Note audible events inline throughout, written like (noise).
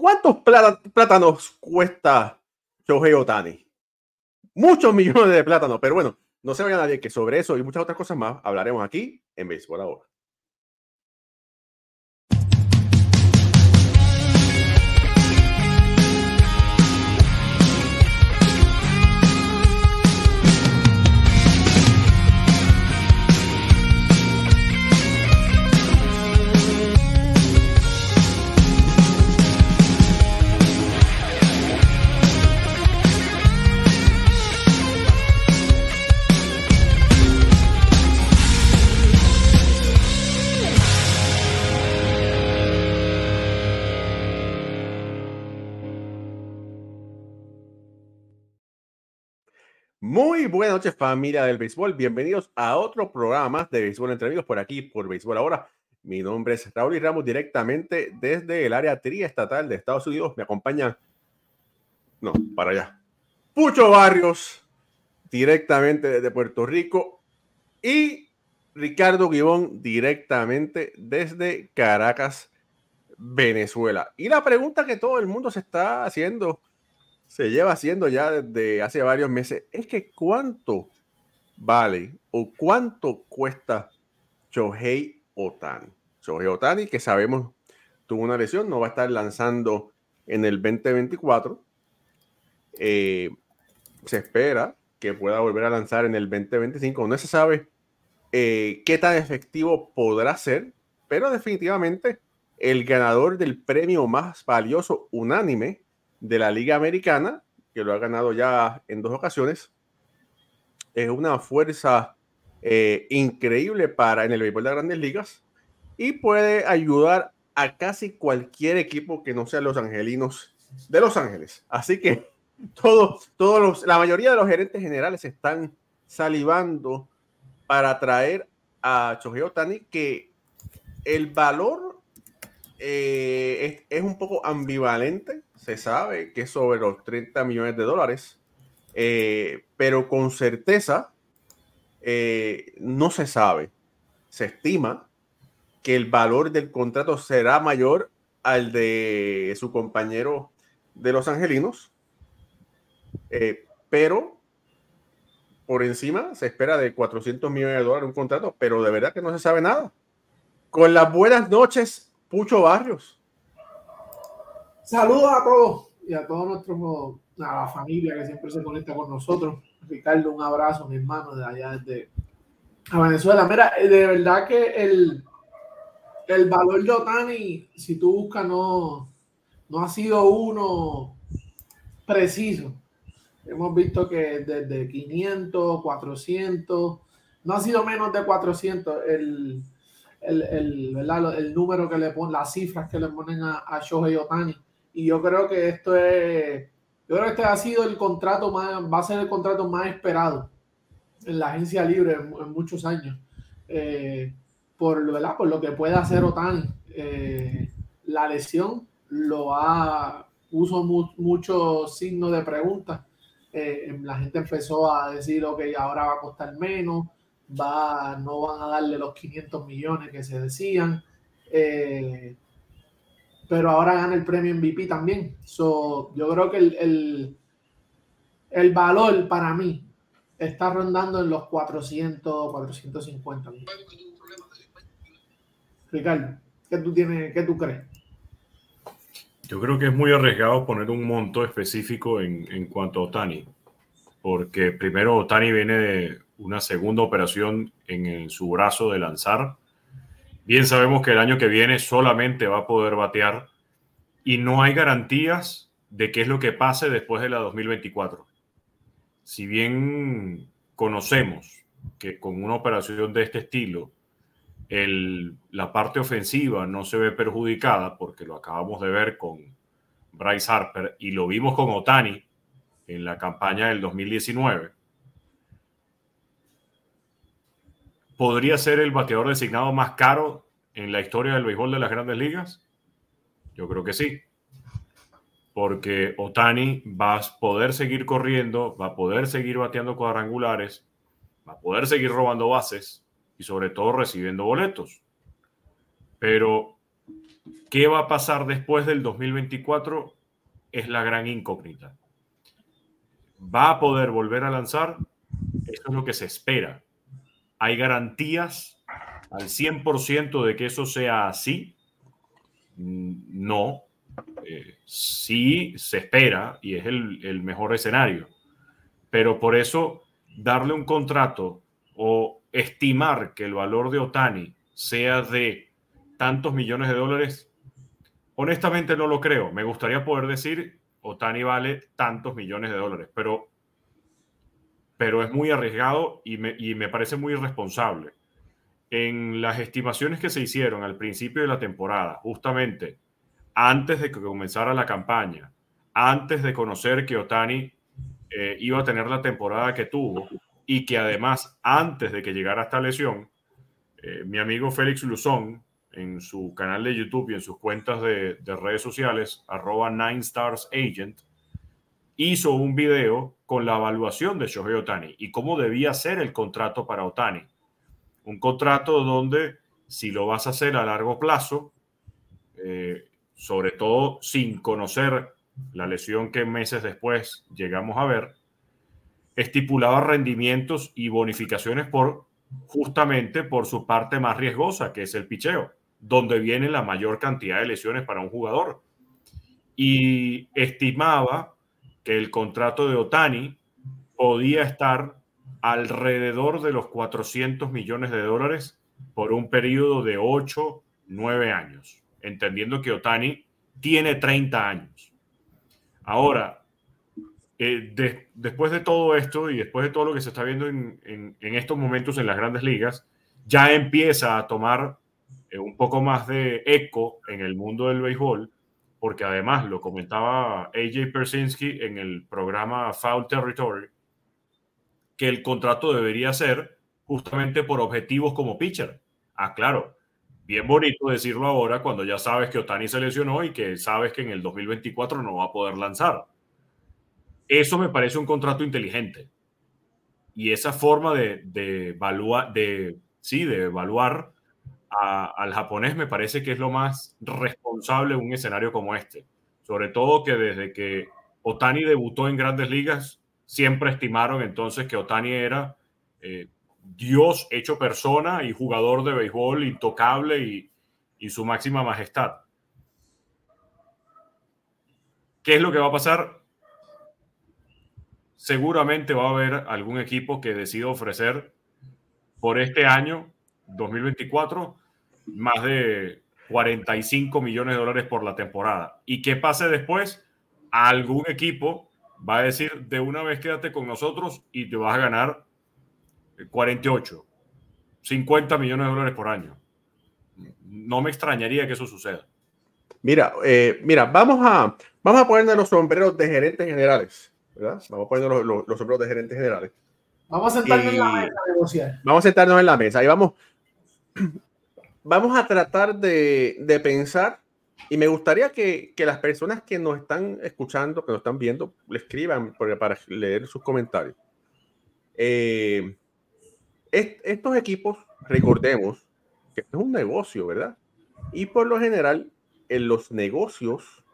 ¿Cuántos plátanos cuesta Shohei Otani? Muchos millones de plátanos, pero bueno, no se vaya nadie que sobre eso y muchas otras cosas más hablaremos aquí en Béisbol ahora. Muy buenas noches familia del béisbol, bienvenidos a otro programa de béisbol entre amigos por aquí, por béisbol ahora. Mi nombre es Raúl y Ramos directamente desde el área triestatal de Estados Unidos. Me acompaña, no, para allá, Pucho Barrios directamente desde Puerto Rico y Ricardo Guibón directamente desde Caracas, Venezuela. Y la pregunta que todo el mundo se está haciendo se lleva haciendo ya desde hace varios meses es que cuánto vale o cuánto cuesta Shohei Otani. Shohei Otani, que sabemos tuvo una lesión, no va a estar lanzando en el 2024. Eh, se espera que pueda volver a lanzar en el 2025. No se sabe eh, qué tan efectivo podrá ser, pero definitivamente el ganador del premio más valioso unánime de la Liga Americana, que lo ha ganado ya en dos ocasiones. Es una fuerza eh, increíble para en el béisbol de grandes ligas y puede ayudar a casi cualquier equipo que no sea los angelinos de Los Ángeles. Así que (laughs) todos, todos los, la mayoría de los gerentes generales están salivando para traer a Shohei Otani, que el valor eh, es, un poco ambivalente. Se sabe que es sobre los 30 millones de dólares, eh, pero con certeza eh, no se sabe. Se estima que el valor del contrato será mayor al de su compañero de los angelinos, pero por encima se espera de 400 millones de dólares un contrato, pero de verdad que no se sabe nada. Con las buenas noches Pucho Barrios. Saludos a todos y a todos nuestros, a la familia que siempre se conecta con nosotros. Ricardo, un abrazo, mi hermano, de allá desde a Venezuela. Mira, eh, de verdad que el, el valor de Otani, si tú buscas, no, no ha sido uno preciso. Hemos visto que desde 500, 400, no ha sido menos de 400 el, el, el, ¿verdad? el número que le ponen, las cifras que le ponen a, a Shohei Otani. Y yo creo que esto es, yo creo que este ha sido el contrato más, va a ser el contrato más esperado en la agencia libre en, muchos años. Eh, por, ¿verdad? por lo que puede hacer Otani. Eh, la lesión lo ha, puso muchos signos de pregunta. Eh, la gente empezó a decir, ok, ahora va a costar menos va, no van a darle los 500 millones que se decían. Eh, pero ahora gana el premio MVP también. So, yo creo que el, el, valor para mí está rondando en los 400, 450 Ricardo, ¿qué tú, tienes, qué tú crees? Yo creo que es muy arriesgado poner un monto específico en, en cuanto a Otani, porque primero Otani viene de una segunda operación en su brazo de lanzar. Bien sabemos que el año que viene solamente va a poder batear y no hay garantías de qué es lo que pase después de la 2024. Si bien conocemos que con una operación de este estilo la parte ofensiva no se ve perjudicada, porque lo acabamos de ver con Bryce Harper y lo vimos con Otani en la campaña del 2019 podría ser el bateador designado más caro en la historia del béisbol de las grandes ligas? Yo creo que sí. Porque Otani va a poder seguir corriendo, va a poder seguir bateando cuadrangulares, va a poder seguir robando bases y sobre todo recibiendo boletos. Pero ¿Qué va a pasar después del 2024? Es la gran incógnita. ¿Va a poder volver a lanzar? Eso es lo que se espera. ¿Hay garantías al 100% de que eso sea así? Mm, no. Eh, sí se espera y es el, el mejor escenario. Pero por eso darle un contrato o estimar que el valor de Otani sea de tantos millones de dólares, honestamente no lo creo. Me gustaría poder decir, Otani vale tantos millones de dólares, pero, pero es muy arriesgado y me, y me parece muy irresponsable. En las estimaciones que se hicieron al principio de la temporada, justamente antes de que comenzara la campaña, antes de conocer que Otani eh, iba a tener la temporada que tuvo y que además, antes de que llegara esta lesión, eh, mi amigo Félix Luzón, en su canal de YouTube y en sus cuentas de, redes sociales, arroba Nine Stars Agent, hizo un video con la evaluación de Shohei Otani y cómo debía ser el contrato para Otani. Un contrato donde si lo vas a hacer a largo plazo, eh, sobre todo sin conocer la lesión que meses después llegamos a ver, estipulaba rendimientos y bonificaciones por justamente por su parte más riesgosa, que es el picheo, donde viene la mayor cantidad de lesiones para un jugador. Y estimaba que el contrato de Otani podía estar alrededor de los 400 millones de dólares por un periodo de 8, 9 años, entendiendo que Otani tiene 30 años. Ahora, eh, después de todo esto y después de todo lo que se está viendo en, estos momentos en las grandes ligas, ya empieza a tomar eh, un poco más de eco en el mundo del béisbol, porque además lo comentaba AJ Persinski en el programa Foul Territory, que el contrato debería ser justamente por objetivos como pitcher. Ah, claro, bien bonito decirlo ahora cuando ya sabes que Otani se lesionó y que sabes que en el 2024 no va a poder lanzar. Eso me parece un contrato inteligente. Y esa forma de, de evaluar, de, sí, de evaluar al japonés me parece que es lo más responsable un escenario como este. Sobre todo que desde que Otani debutó en grandes ligas, siempre estimaron entonces que Otani era eh, Dios hecho persona y jugador de béisbol intocable y, y su máxima majestad. ¿Qué es lo que va a pasar? Seguramente va a haber algún equipo que decida ofrecer por este año 2024 más de 45 millones de dólares por la temporada. ¿Y qué pase después? Algún equipo va a decir de una vez quédate con nosotros y te vas a ganar 48, 50 millones de dólares por año. No me extrañaría que eso suceda. Mira, eh, mira, vamos a, vamos a ponernos los sombreros de gerentes generales, ¿verdad? Vamos a ponernos los, los, sombreros de gerentes generales. Vamos a sentarnos en la mesa a negociar. Vamos a sentarnos en la mesa y vamos, vamos a tratar de, de pensar y me gustaría que, que, las personas que nos están escuchando, que nos están viendo, le escriban para leer sus comentarios. Eh, estos equipos, recordemos que es un negocio, ¿verdad? Y por lo general, en los negocios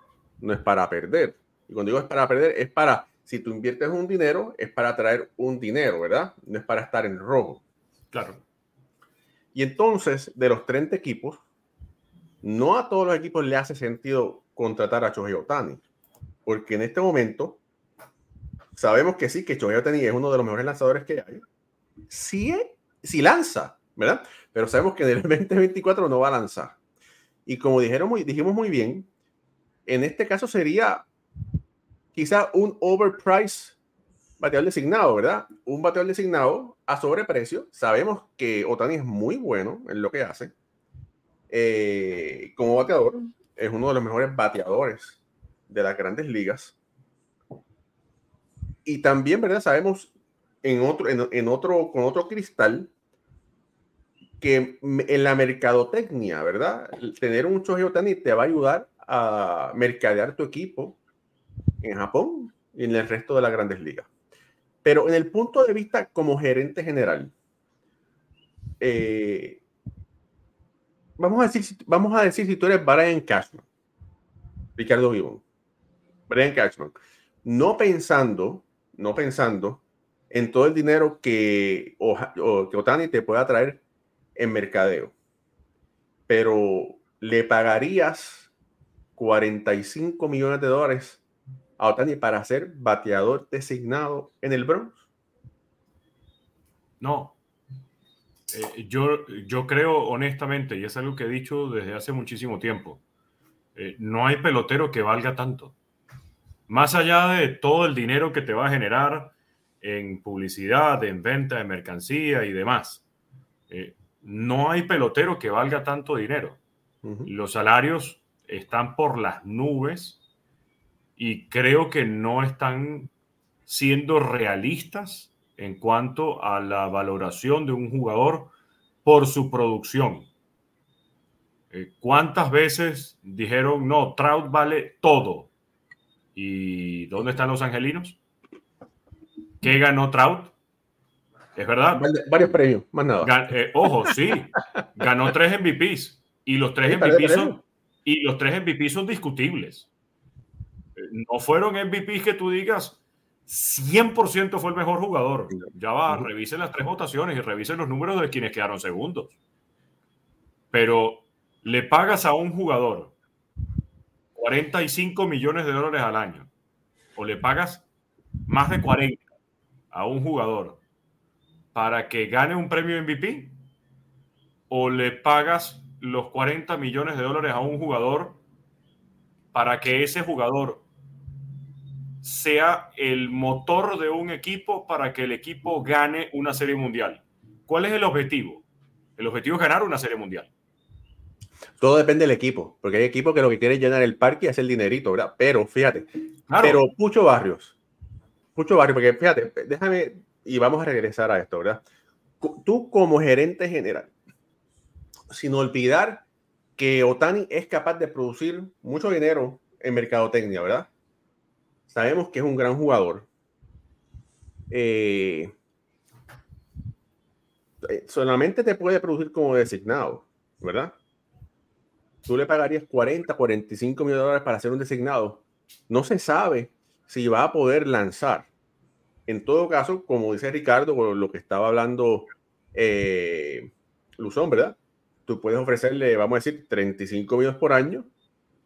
no es para perder. Y cuando digo es para perder, es para, si tú inviertes un dinero, es para traer un dinero, ¿verdad? No es para estar en rojo. Claro. Y entonces, de los 30 equipos, no a todos los equipos le hace sentido contratar a Shohei Otani, porque en este momento sabemos que sí, que Shohei Otani es uno de los mejores lanzadores que hay, si, si lanza, ¿verdad? Pero sabemos que en el (laughs) 2024 no va a lanzar. Y como dijeron muy, dijimos muy bien, en este caso sería quizá un overprice bateador designado, ¿verdad? Un bateador designado a sobreprecio. Sabemos que Otani es muy bueno en lo que hace. Eh, como bateador, es uno de los mejores bateadores de las grandes ligas. Y también, ¿verdad? Sabemos en otro, en, otro, con otro cristal, que en la mercadotecnia, ¿verdad? Tener un Shohei Otani te va a ayudar a mercadear tu equipo en Japón y en el resto de las grandes ligas. Pero en el punto de vista como gerente general, eh, vamos a decir, vamos a decir si tú eres Brian Cashman, Ricardo Gibón, Brian Cashman, no pensando, no pensando en todo el dinero que, Otani te pueda traer en mercadeo, pero le pagarías 45 millones de dólares a Otani para ser bateador designado en el Bronx? No. Eh, yo, yo creo honestamente, y es algo que he dicho desde hace muchísimo tiempo, eh, no hay pelotero que valga tanto. Más allá de todo el dinero que te va a generar en publicidad, en venta de mercancía y demás, eh, no hay pelotero que valga tanto dinero. Los salarios están por las nubes y creo que no están siendo realistas en cuanto a la valoración de un jugador por su producción. Eh, ¿Cuántas veces dijeron, no, Trout vale todo? ¿Y dónde están los angelinos? ¿Qué ganó Trout? Es verdad. Varios premios, más nada. Eh, ojo, sí. (laughs) Ganó tres MVPs. Y los tres MVP son, y los tres MVP son discutibles. No fueron MVPs que tú digas 100% fue el mejor jugador. Ya va, revisen las tres votaciones y revisen los números de quienes quedaron segundos. Pero le pagas a un jugador 45 millones de dólares al año o le pagas más de 40 a un jugador para que gane un premio MVP o le pagas los 40 millones de dólares a un jugador para que ese jugador sea el motor de un equipo para que el equipo gane una serie mundial. ¿Cuál es el objetivo? El objetivo es ganar una serie mundial. Todo depende del equipo, porque hay equipos que lo que quieren es llenar el parque y hacer dinerito, ¿verdad? Pero fíjate, pero Pucho Barrios, Pucho Barrios, porque fíjate, déjame y vamos a regresar a esto, ¿verdad? Tú como gerente general, sin olvidar que Otani es capaz de producir mucho dinero en mercadotecnia, ¿verdad? Sabemos que es un gran jugador. Eh, eh, solamente te puede producir como designado, ¿verdad? Tú le pagarías 40, 45 millones de dólares para hacer un designado. No se sabe si va a poder lanzar. En todo caso, como dice Ricardo, lo que estaba hablando eh, Luzón, ¿verdad? tú puedes ofrecerle, vamos a decir, 35 millones por año.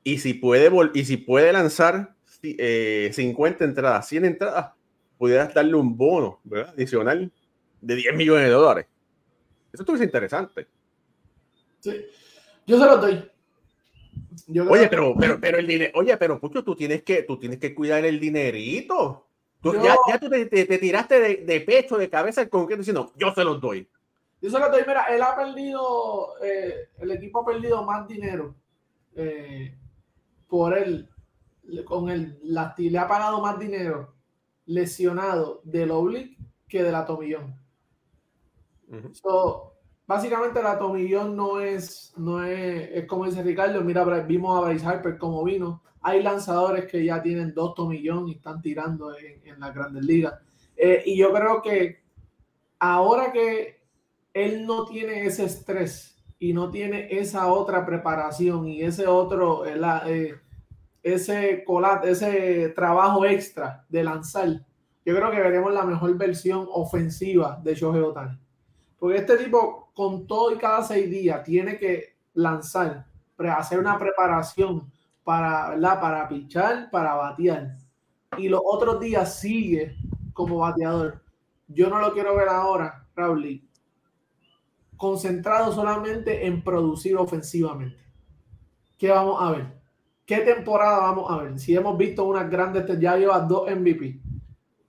Y si puede, y si puede lanzar 50 eh, entradas, 100 entradas, pudieras darle un bono adicional de 10 millones de dólares. Eso estuviese interesante. Sí. Yo se lo doy. oye, pero, pero, pero el dinero, oye, pero Pucho, tú tienes que, tú tienes que cuidar el dinerito. ya, ya, tú te, tiraste de, de, pecho, de cabeza el concreto diciendo, yo se los doy. Yo solo estoy, mira, él ha perdido, eh, el equipo ha perdido más dinero eh, por él, con el, la, le ha pagado más dinero lesionado del oblique que de la tomillón. básicamente la tomillón no es, no es, es como dice Ricardo, mira, vimos a Bryce Harper como vino. Hay lanzadores que ya tienen dos tomillón y están tirando en, en las grandes ligas. Eh, y yo creo que ahora que él no tiene ese estrés y no tiene esa otra preparación y ese otro, eh, eh, ese, ese trabajo extra de lanzar, yo creo que veremos la mejor versión ofensiva de Shohei Otani. Porque este tipo, con todo y cada seis días, tiene que lanzar, hacer una preparación para, ¿verdad? para pichar, para batear. Y los otros días sigue como bateador. Yo no lo quiero ver ahora, Raúl, concentrado solamente en producir ofensivamente. ¿Qué vamos a ver? ¿Qué temporada vamos a ver? Si hemos visto unas grandes, ya lleva dos MVP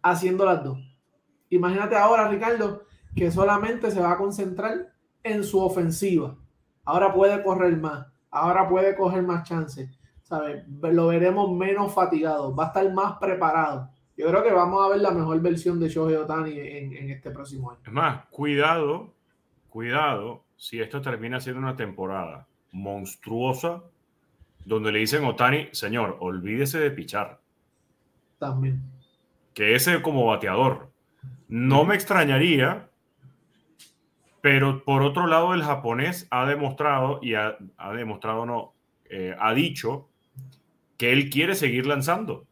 haciendo las dos. Imagínate ahora, Ricardo, que solamente se va a concentrar en su ofensiva. Ahora puede correr más, ahora puede coger más chances. ¿sabes? Lo veremos menos fatigado, va a estar más preparado. Yo creo que vamos a ver la mejor versión de Shohei Otani en, en este próximo año. Es más, cuidado cuidado si esto termina siendo una temporada monstruosa donde le dicen Otani, señor, olvídese de pichar. También. Que ese como bateador. No me extrañaría Pero por otro lado, el japonés ha demostrado, y ha, demostrado no, eh, ha dicho que él quiere seguir lanzando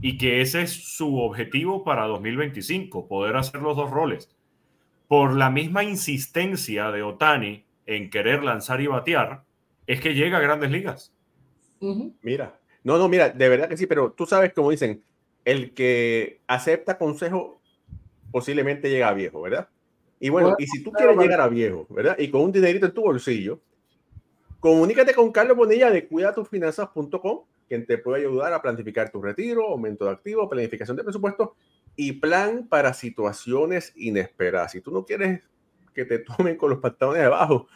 y que ese es su objetivo para 2025, poder hacer los dos roles. Por la misma insistencia de Otani en querer lanzar y batear, es que llega a grandes ligas. Mira, no, no, mira, de verdad que sí, pero tú sabes, como dicen, el que acepta consejo posiblemente llega a viejo, ¿verdad? Y bueno, y si tú quieres llegar a viejo, ¿verdad? Y con un dinerito en tu bolsillo, comunícate con Carlos Bonilla de cuidatufinanzas.com, quien te puede ayudar a planificar tu retiro, aumento de activos, planificación de presupuesto y plan para situaciones inesperadas. Si tú no quieres que te (laughs) tomen con los pantalones debajo,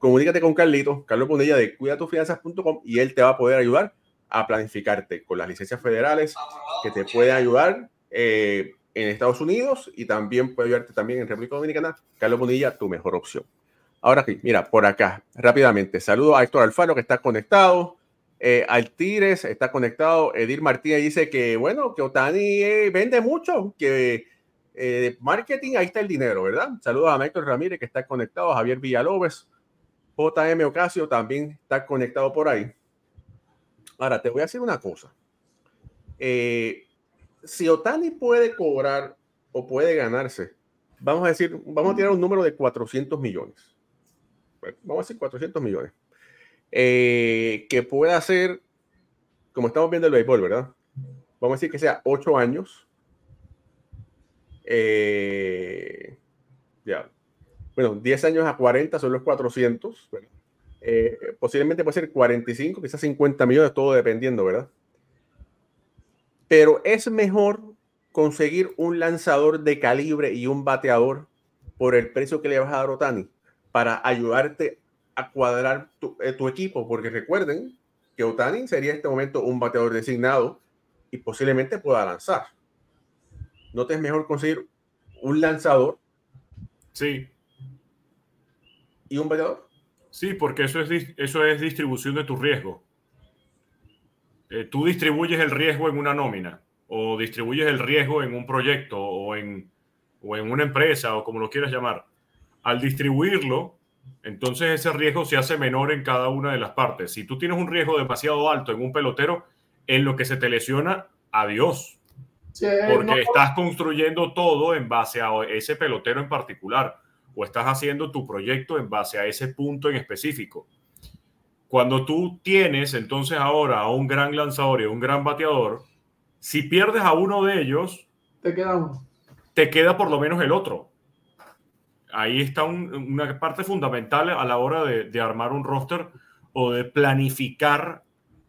comunícate con Carlito, Carlos Bonilla de cuidatufinanzas.com y él te va a poder ayudar a planificarte con las licencias federales que te pueden ayudar eh, en Estados Unidos y también puede ayudarte también en República Dominicana. Carlos Bonilla, tu mejor opción. Ahora sí, mira, por acá, rápidamente. Saludo a Héctor Alfaro que está conectado. Eh, Altires está conectado. Edir Martínez dice que, bueno, que Otani eh, vende mucho, que eh, marketing, ahí está el dinero, ¿verdad? Saludos a Héctor Ramírez que está conectado. Javier Villalobos. JM Ocasio también está conectado por ahí. Ahora, te voy a decir una cosa. Eh, si Otani puede cobrar o puede ganarse, vamos a decir, vamos a tirar un número de 400 millones. vamos a decir 400 millones. Eh, que pueda hacer, como estamos viendo el béisbol, ¿verdad? Vamos a decir que sea 8 años. Eh, ya. Bueno, 10 años a 40 son los 400. Eh, posiblemente puede ser 45, quizás 50 millones, todo dependiendo, ¿verdad? pero es mejor conseguir un lanzador de calibre y un bateador por el precio que le vas a dar a Otani para ayudarte a cuadrar tu, eh, equipo, porque recuerden que Otani sería en este momento un bateador designado y posiblemente pueda lanzar. ¿No te es mejor conseguir un lanzador? Sí. ¿Y un bateador? Sí, porque eso es, eso es distribución de tu riesgo. Eh, tú distribuyes el riesgo en una nómina o distribuyes el riesgo en un proyecto o en, o en una empresa o como lo quieras llamar. Al distribuirlo, entonces ese riesgo se hace menor en cada una de las partes. Si tú tienes un riesgo demasiado alto en un pelotero, en lo que se te lesiona, adiós. porque estás construyendo todo en base a ese pelotero en particular o estás haciendo tu proyecto en base a ese punto en específico. Cuando tú tienes entonces ahora a un gran lanzador y un gran bateador, si pierdes a uno de ellos, te queda uno. Te queda por lo menos el otro. Ahí está una parte fundamental a la hora de, armar un roster o de planificar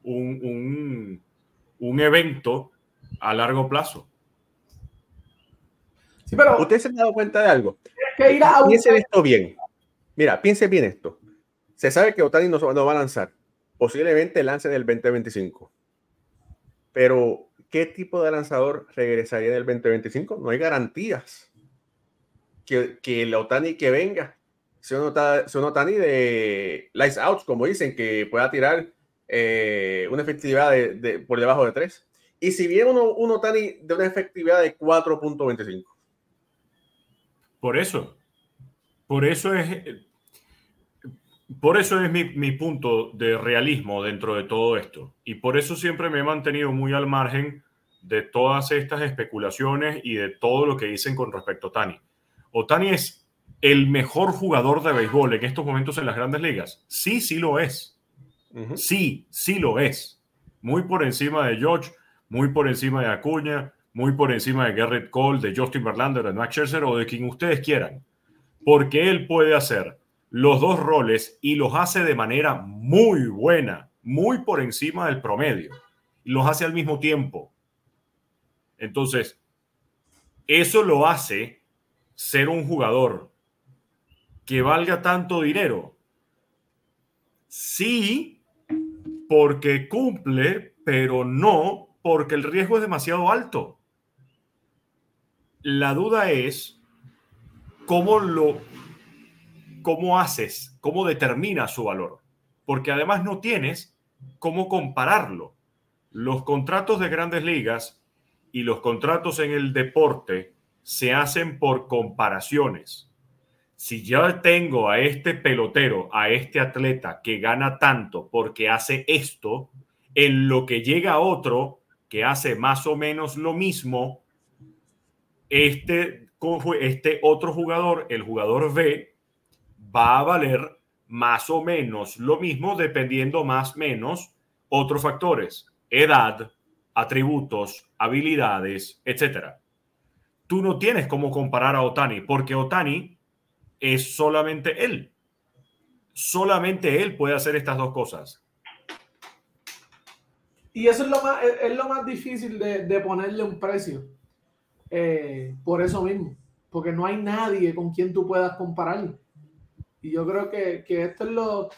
un, evento a largo plazo. Sí, pero usted se ha dado cuenta de algo. Piense esto bien. Mira, piense bien esto. Se sabe que Otani no, va a lanzar. Posiblemente lance en el 2025. Pero, ¿qué tipo de lanzador regresaría en el 2025? No hay garantías que, que el Otani que venga sea un, Otani de lights out, como dicen, que pueda tirar eh, una efectividad de, por debajo de 3. Y si viene uno, un Otani de una efectividad de 4.25. Por eso. Por eso es por eso es mi, punto de realismo dentro de todo esto. Y por eso siempre me he mantenido muy al margen de todas estas especulaciones y de todo lo que dicen con respecto a Otani. Otani es el mejor jugador de béisbol en estos momentos en las grandes ligas. Sí, sí lo es. Sí, sí lo es. Muy por encima de George, muy por encima de Acuña, muy por encima de Garrett Cole, de Justin Verlander, de Max Scherzer o de quien ustedes quieran. Porque él puede hacer los dos roles y los hace de manera muy buena, muy por encima del promedio. Y los hace al mismo tiempo. Entonces, eso lo hace ser un jugador que valga tanto dinero. Sí, porque cumple, pero no porque el riesgo es demasiado alto. La duda es cómo lo cómo haces, cómo determinas su valor, porque además no tienes cómo compararlo. Los contratos de grandes ligas y los contratos en el deporte se hacen por comparaciones. si yo tengo a este pelotero, a este atleta que gana tanto porque hace esto, en lo que llega otro que hace más o menos lo mismo, este, este otro jugador, el jugador B, va a valer más o menos lo mismo dependiendo más o menos otros factores, edad, atributos, habilidades, etc. Tú no tienes cómo comparar a Otani porque Otani es solamente él. Solamente él puede hacer estas dos cosas. Y eso es lo más, es, lo más difícil de, ponerle un precio. Eh, por eso mismo. Porque no hay nadie con quien tú puedas compararlo. Y yo creo que, esto es lo.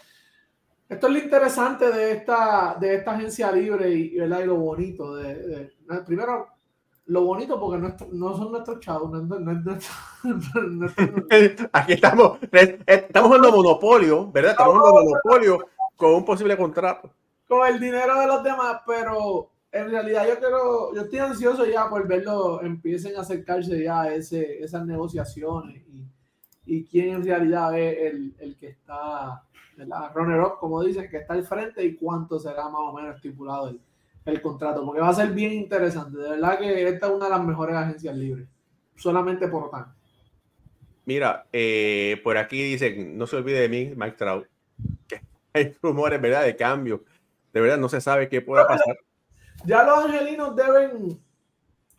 Esto es lo interesante de esta, de esta agencia libre y, y lo bonito. De, primero, lo bonito porque no, son nuestros chavos. Aquí estamos, estamos jugando monopolio, ¿verdad? Estamos jugando monopolio con un posible contrato. Con el dinero de los demás, pero en realidad yo quiero, yo estoy ansioso ya por verlo, empiecen a acercarse ya a ese, esas negociaciones y, y quién en realidad es el, el que está, la runner up, como dicen, que está al frente y cuánto será más o menos estipulado el, el contrato, porque va a ser bien interesante. De verdad que esta es una de las mejores agencias libres, solamente por tanto. Mira, eh, por aquí dicen, no se olvide de mí, Mike Trout, que (laughs) hay rumores, ¿verdad?, de cambio. De verdad, no se sabe qué pueda pasar. Ya los angelinos deben,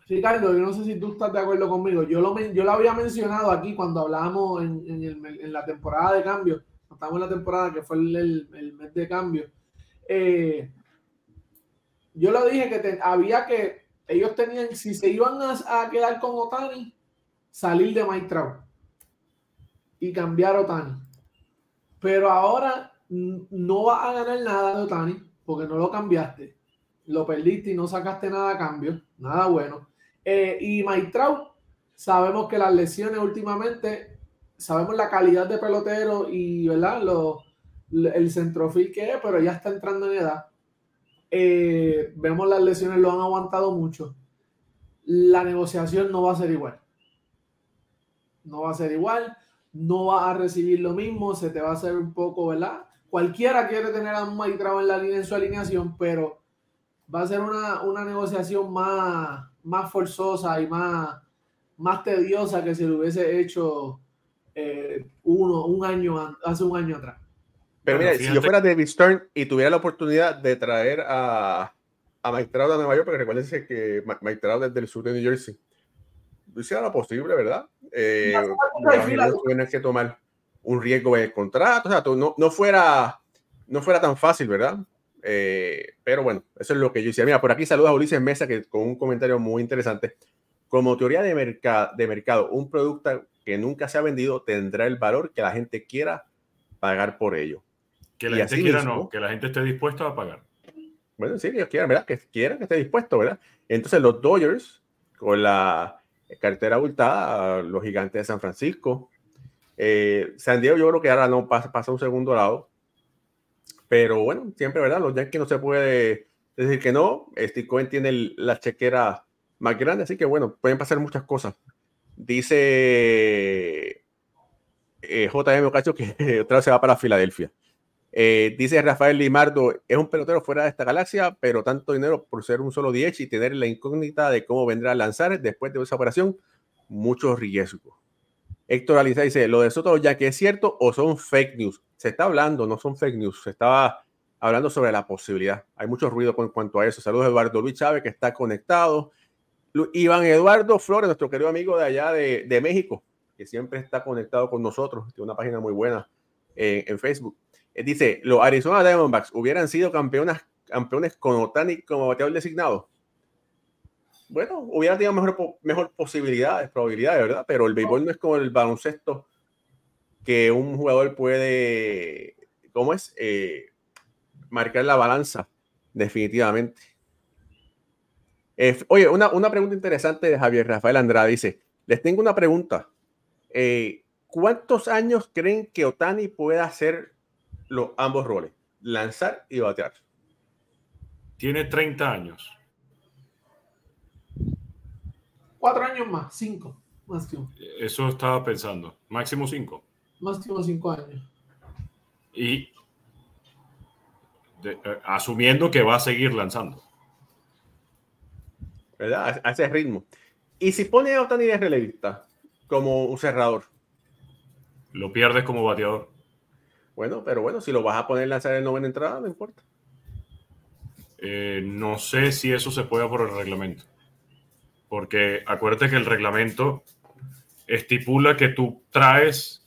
Ricardo, yo no sé si tú estás de acuerdo conmigo, yo lo, yo lo había mencionado aquí cuando hablábamos en, en, la temporada de cambio, estamos en la temporada que fue el, el mes de cambio. Eh, yo lo dije que había que, ellos tenían, si se iban a, quedar con Otani, salir de Mike y cambiar Otani. Pero ahora no va a ganar nada de Otani porque no lo cambiaste. Lo perdiste y no sacaste nada a cambio, nada bueno. Eh, y Mike sabemos que las lesiones últimamente, sabemos la calidad de pelotero y ¿verdad? Lo, el centrofil que es, pero ya está entrando en edad eh, vemos las lesiones, lo han aguantado mucho. La negociación no va a ser igual. No va a ser igual, no va a recibir lo mismo, se te va a hacer un poco, ¿verdad? Cualquiera quiere tener a un magistrado en, la línea, en su alineación, pero va a ser una, negociación más, más forzosa y más, más tediosa que si lo hubiese hecho eh, uno, un año, hace un año atrás. Pero mira, si yo fuera David Stern y tuviera la oportunidad de traer a, a Mike Trout a Nueva York, porque recuérdense que Mike Trout es del sur de New Jersey, lo hiciera lo posible, ¿verdad? Eh, no que tomar un riesgo en el contrato, o sea, no, no, fuera, no fuera tan fácil, ¿verdad? Eh, pero bueno, eso es lo que yo decía. Mira, por aquí saluda a Ulises Mesa que, con un comentario muy interesante. Como teoría de, de mercado, un producto que nunca se ha vendido tendrá el valor que la gente quiera pagar por ello. Que la gente quiera, no, que la gente esté dispuesta a pagar. Bueno, sí, que ellos quieran, ¿verdad? Que quieran que esté dispuesto, ¿verdad? Entonces los Dodgers, con la cartera abultada, los gigantes de San Francisco, eh, San Diego yo creo que ahora no pasa, pasa un segundo lado, pero bueno, siempre, ¿verdad? Los Yankees no se puede decir que no, Steve Cohen tiene la chequera más grande, así que bueno, pueden pasar muchas cosas. Dice eh, JM Ocacho que (laughs) otra vez se va para Filadelfia. Eh, dice Rafael Limardo, es un pelotero fuera de esta galaxia, pero tanto dinero por ser un solo DH y tener la incógnita de cómo vendrá a lanzar después de esa operación, mucho riesgo. Héctor Aliza dice, lo de Soto ya que es cierto o son fake news. Se está hablando, no son fake news, se estaba hablando sobre la posibilidad. Hay mucho ruido con cuanto a eso. Saludos Eduardo Luis Chávez que está conectado. Iván Eduardo Flores, nuestro querido amigo de allá de, de México, que siempre está conectado con nosotros, tiene una página muy buena eh, en Facebook. Eh, dice, los Arizona Diamondbacks hubieran sido campeones, campeones con Otani como bateador designado. Bueno, hubieran tenido mejor, mejor posibilidades, probabilidades, ¿verdad? Pero el béisbol no es como el baloncesto que un jugador puede, ¿cómo es? Eh, marcar la balanza, definitivamente. Eh, oye, una, una, pregunta interesante de Javier Rafael Andrade dice, les tengo una pregunta. ¿Cuántos años creen que Otani pueda hacer los ambos roles, lanzar y batear. Tiene 30 años. Cuatro años más, cinco. Más Eso estaba pensando. Máximo cinco. Máximo cinco años. Y eh, asumiendo que va a seguir lanzando. ¿Verdad? A, ese ritmo. Y si pone a Otani de relevista como un cerrador. Lo pierdes como bateador. Bueno, pero bueno, si lo vas a poner lanzar en novena entrada, no importa. Eh, no sé si eso se puede por el reglamento. Porque acuérdate que el reglamento estipula que tú traes.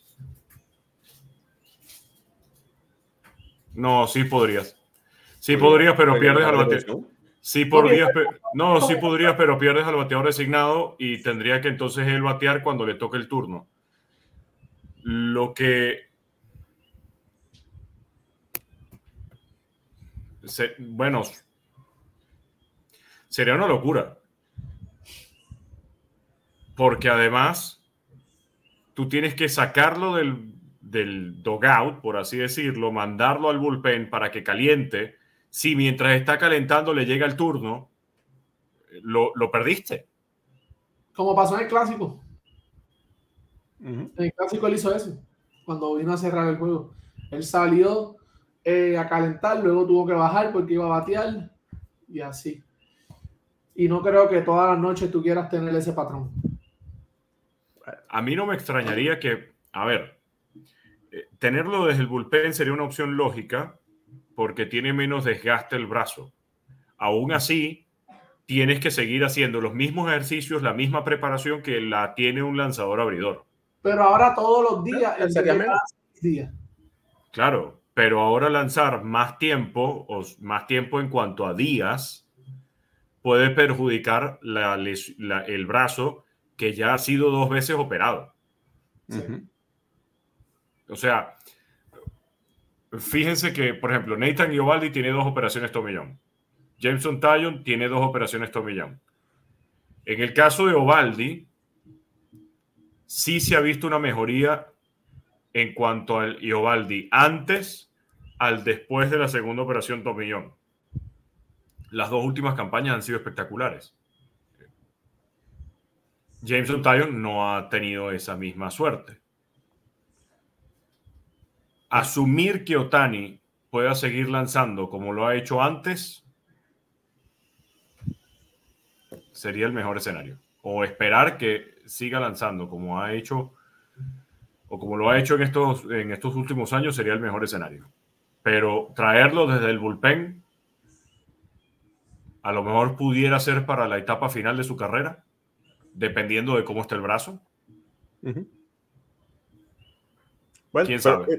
No, sí podrías. Sí podrías, pero pierdes al bateador. Sí podrías, no, sí podrías, pero pierdes al bateador designado y tendría que entonces él batear cuando le toque el turno. Lo que bueno, sería una locura. Porque además, tú tienes que sacarlo del, del dogout, por así decirlo, mandarlo al bullpen para que caliente si mientras está calentando le llega el turno, lo, perdiste. Como pasó en el clásico. En el clásico él hizo eso. Cuando vino a cerrar el juego. Él salió eh, a calentar, luego tuvo que bajar porque iba a batear y así. Y no creo que todas las noches tú quieras tener ese patrón. A mí no me extrañaría que, a ver, eh, tenerlo desde el bullpen sería una opción lógica, porque tiene menos desgaste el brazo. Aún así, tienes que seguir haciendo los mismos ejercicios, la misma preparación que la tiene un lanzador abridor. Pero ahora todos los días, día. Claro, pero ahora lanzar más tiempo, o más tiempo en cuanto a días, puede perjudicar el brazo que ya ha sido dos veces operado. O sea, Fíjense que, por ejemplo, Nathan Giovaldi tiene dos operaciones tomillón. Jameson Tyon tiene dos operaciones tomillón. En el caso de Ovaldi, sí se ha visto una mejoría en cuanto al Iovaldi antes al después de la segunda operación tomillón. Las dos últimas campañas han sido espectaculares. Jameson Tyon no ha tenido esa misma suerte asumir que Otani pueda seguir lanzando como lo ha hecho antes sería el mejor escenario. O esperar que siga lanzando como ha hecho o como lo ha hecho en estos, en estos últimos años sería el mejor escenario. Pero traerlo desde el bullpen a lo mejor pudiera ser para la etapa final de su carrera, dependiendo de cómo esté el brazo.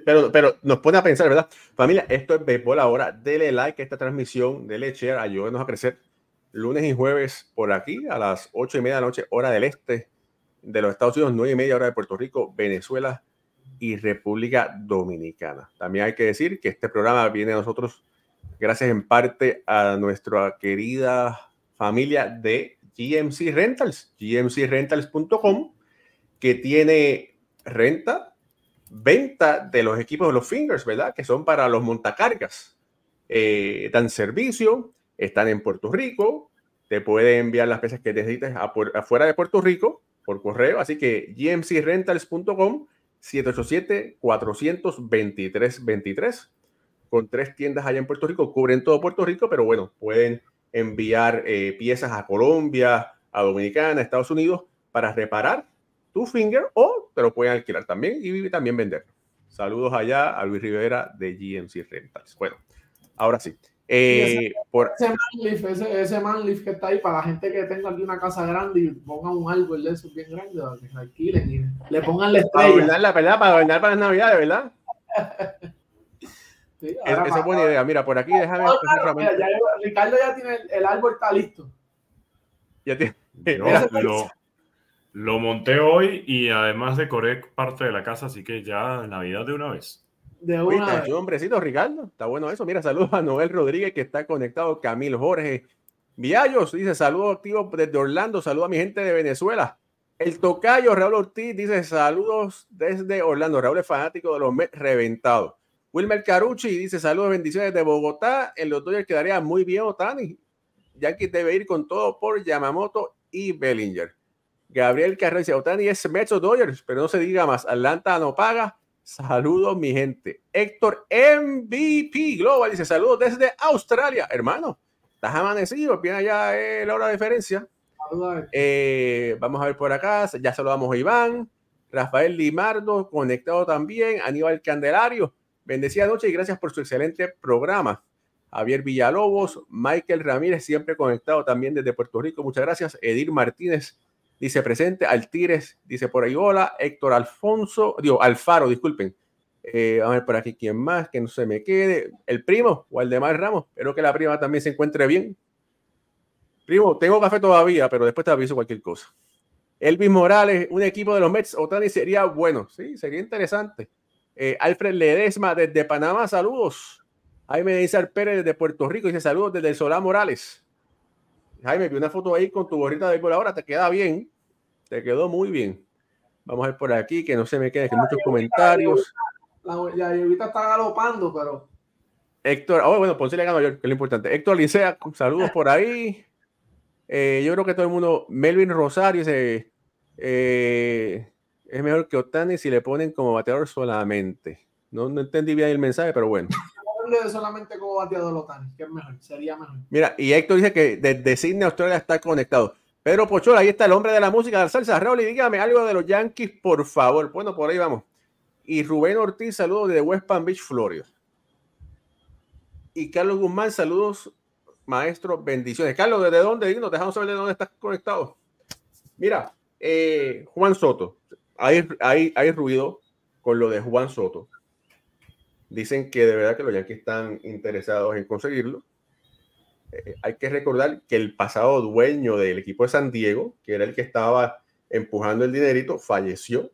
pero, pero, nos pone a pensar, ¿verdad? Familia, esto es béisbol ahora. Dele like a esta transmisión, dele share, ayúdenos a crecer lunes y jueves por aquí a las ocho y media de la noche, hora del este de los Estados Unidos, nueve y media hora de Puerto Rico, Venezuela y República Dominicana. También hay que decir que este programa viene a nosotros gracias en parte a nuestra querida familia de GMC Rentals, gmcrentals.com, que tiene renta venta de los equipos de los fingers, ¿verdad? Que son para los montacargas. Eh, dan servicio, están en Puerto Rico, te pueden enviar las piezas que necesites afuera de Puerto Rico por correo. Así que gmcrentals.com 787-423-23. Con tres tiendas allá en Puerto Rico, cubren todo Puerto Rico, pero bueno, pueden enviar eh, piezas a Colombia, a Dominicana, a Estados Unidos para reparar tu finger o te lo pueden alquilar también y también venderlo. Saludos allá a Luis Rivera de GMC Rentals. Bueno, ahora sí. Eh, ese, manlift, que está ahí para la gente que tenga aquí una casa grande y ponga un árbol de esos bien grande, que alquilen y le pongan la estrella. Para la verdad, para adornar para las navidades, ¿verdad? (laughs) esa es buena idea. Mira, por aquí déjame. Ricardo ya tiene el, árbol, está listo. Ya tiene. (laughs) Lo monté hoy y además decoré parte de la casa, así que ya Navidad de una vez. De una vez. hombrecito, Ricardo. Está bueno eso. Mira, saludos a Noel Rodríguez que está conectado. Camilo Jorge Viallos dice saludos activos desde Orlando. Saludos a mi gente de Venezuela. El tocayo Raúl Ortiz dice saludos desde Orlando. Raúl es fanático de los Mets reventados. Wilmer Carucci dice saludos, bendiciones de Bogotá. El Dodgers quedaría muy bien Otani. Yankee debe ir con todo por Yamamoto y Bellinger. Gabriel Carrera dice, Otani es Mets Dodgers, pero no se diga más. Atlanta no paga. Saludos, mi gente. Héctor MVP Global dice: Saludos desde Australia, hermano. Estás amanecido, bien allá eh, la hora de diferencia. Eh, vamos a ver por acá. Ya saludamos a Iván. Rafael Limardo, conectado también. Aníbal Candelario, bendecida noche y gracias por su excelente programa. Javier Villalobos, Michael Ramírez, siempre conectado también desde Puerto Rico. Muchas gracias. Edir Martínez dice presente. Altires dice por ahí hola. Héctor Alfonso, digo, Alfaro, disculpen. Eh, a ver por aquí quién más, que no se me quede. El primo, Waldemar Ramos. Espero que la prima también se encuentre bien. Primo, tengo café todavía, pero después te aviso cualquier cosa. Elvis Morales, un equipo de los Mets, Otani sería bueno. Sí, sería interesante. Eh, Alfred Ledesma desde Panamá, saludos. Jaime Izar Pérez desde Puerto Rico dice saludos desde el Solá Morales. Jaime, vi una foto ahí con tu gorrita de ahora, te queda bien. Te quedó muy bien. Vamos a ver por aquí, que no se me quede que muchos comentarios. La, la, está galopando, pero. Héctor, oh, bueno, Ponce le ganó yo, que es lo importante. Héctor Licea, saludos por ahí. Eh, yo creo que todo el mundo, Melvin Rosario dice, eh, es mejor que Otani si le ponen como bateador solamente. No, no entendí bien el mensaje, pero bueno. (laughs) solamente como bateador Otani, que es mejor, sería mejor. Mira, y Héctor dice que desde Sydney, Australia está conectado. Pedro Pochola, ahí está el hombre de la música de salsa. Raúl, y dígame algo de los Yankees, por favor. Bueno, por ahí vamos. Y Rubén Ortiz, saludos desde West Palm Beach, Florida. Y Carlos Guzmán, saludos maestro, bendiciones. Carlos, ¿desde dónde? Nos dejamos saber de dónde estás conectado. Mira, eh, Juan Soto, hay, hay, hay ruido con lo de Juan Soto. Dicen que de verdad que los Yankees están interesados en conseguirlo. Eh, hay que recordar que el pasado dueño del equipo de San Diego, que era el que estaba empujando el dinerito, falleció.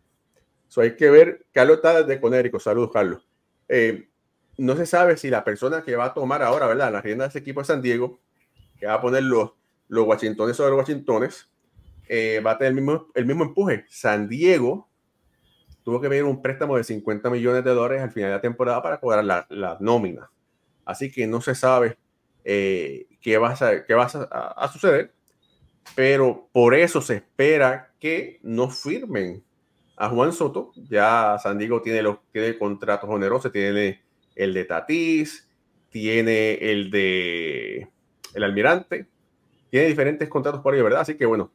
Eso hay que ver. Carlos está desde Conérico. Saludos, Carlos. Eh, no se sabe si la persona que va a tomar ahora, ¿verdad? La rienda de ese equipo de San Diego, que va a poner los, los Washingtones sobre los Washingtones, eh, va a tener el mismo, el mismo empuje. San Diego tuvo que pedir un préstamo de 50 millones de dólares al final de la temporada para cobrar la, la nómina. Así que no se sabe eh, qué va, a, qué va a, suceder, pero por eso se espera que no firmen a Juan Soto. Ya San Diego tiene los tiene contratos onerosos, tiene el de Tatís, tiene el de el almirante, tiene diferentes contratos por ahí, ¿verdad? Así que bueno,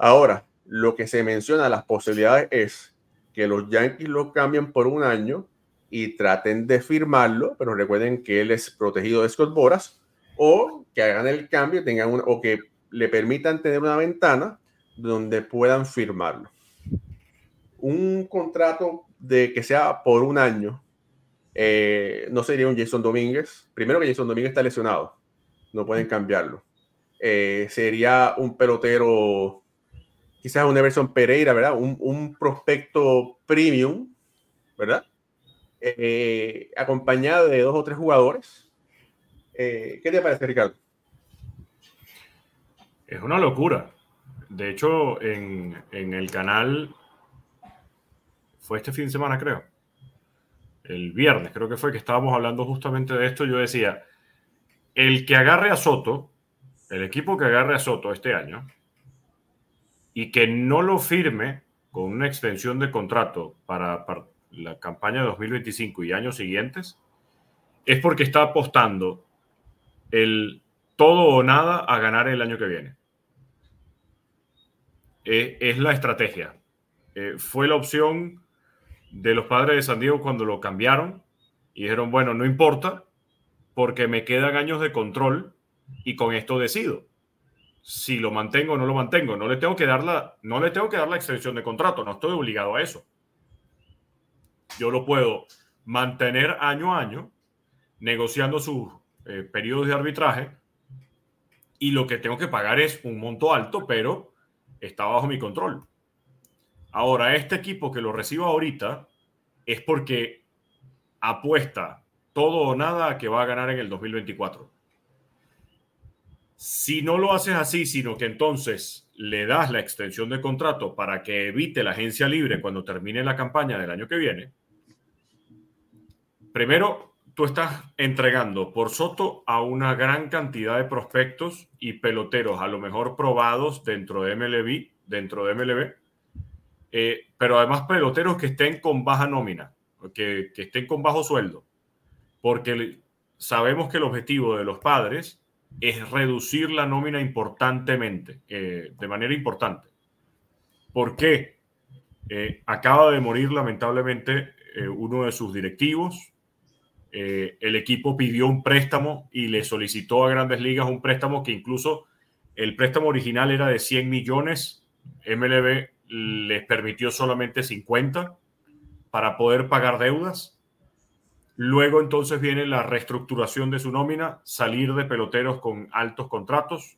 ahora lo que se menciona, las posibilidades es que los Yankees lo cambien por un año y traten de firmarlo, pero recuerden que él es protegido de Scott Boras, o que hagan el cambio, tengan o que le permitan tener una ventana donde puedan firmarlo. Un contrato de que sea por un año eh, no sería un Jason Domínguez. Primero que Jason Domínguez está lesionado, no pueden cambiarlo. Eh, sería un pelotero, quizás un Everson Pereira, ¿verdad? Un, prospecto premium, ¿verdad? Eh, acompañado de dos o tres jugadores. ¿Qué te parece, Ricardo? Es una locura. De hecho, en, en el canal fue este fin de semana, creo el viernes, creo que fue que estábamos hablando justamente de esto, yo decía, el que agarre a Soto, el equipo que agarre a Soto este año, y que no lo firme con una extensión de contrato para, la campaña de 2025 y años siguientes, es porque está apostando el todo o nada a ganar el año que viene. E, es, la estrategia. Eh, fue la opción de los padres de San Diego cuando lo cambiaron y dijeron, bueno, no importa, porque me quedan años de control y con esto decido si lo mantengo o no lo mantengo. No le tengo que dar la, no le tengo que dar la extensión de contrato, no estoy obligado a eso. Yo lo puedo mantener año a año, negociando sus eh, periodos de arbitraje, y lo que tengo que pagar es un monto alto, pero está bajo mi control. Ahora, este equipo que lo reciba ahorita es porque apuesta todo o nada que va a ganar en el 2024. Si no lo haces así, sino que entonces le das la extensión de contrato para que evite la agencia libre cuando termine la campaña del año que viene, primero tú estás entregando por Soto a una gran cantidad de prospectos y peloteros, a lo mejor probados dentro de MLB, dentro de MLB, eh, pero además peloteros que estén con baja nómina, que, que estén con bajo sueldo, porque sabemos que el objetivo de los padres es reducir la nómina importantemente, eh, de manera importante. ¿Por qué? Eh, acaba de morir lamentablemente eh, uno de sus directivos. el equipo pidió un préstamo y le solicitó a grandes ligas un préstamo que incluso el préstamo original era de 100 millones. MLB les permitió solamente 50 para poder pagar deudas. Luego entonces viene la reestructuración de su nómina, salir de peloteros con altos contratos.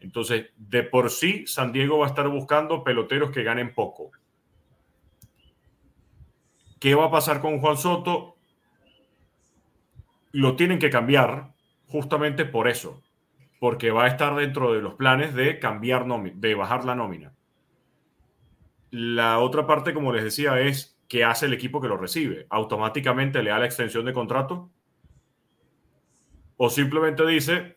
Entonces, de por sí, San Diego va a estar buscando peloteros que ganen poco. ¿Qué va a pasar con Juan Soto? Lo tienen que cambiar justamente por eso, porque va a estar dentro de los planes de cambiar de bajar la nómina. La otra parte, como les decía, es qué hace el equipo que lo recibe. ¿Automáticamente le da la extensión de contrato? ¿O simplemente dice,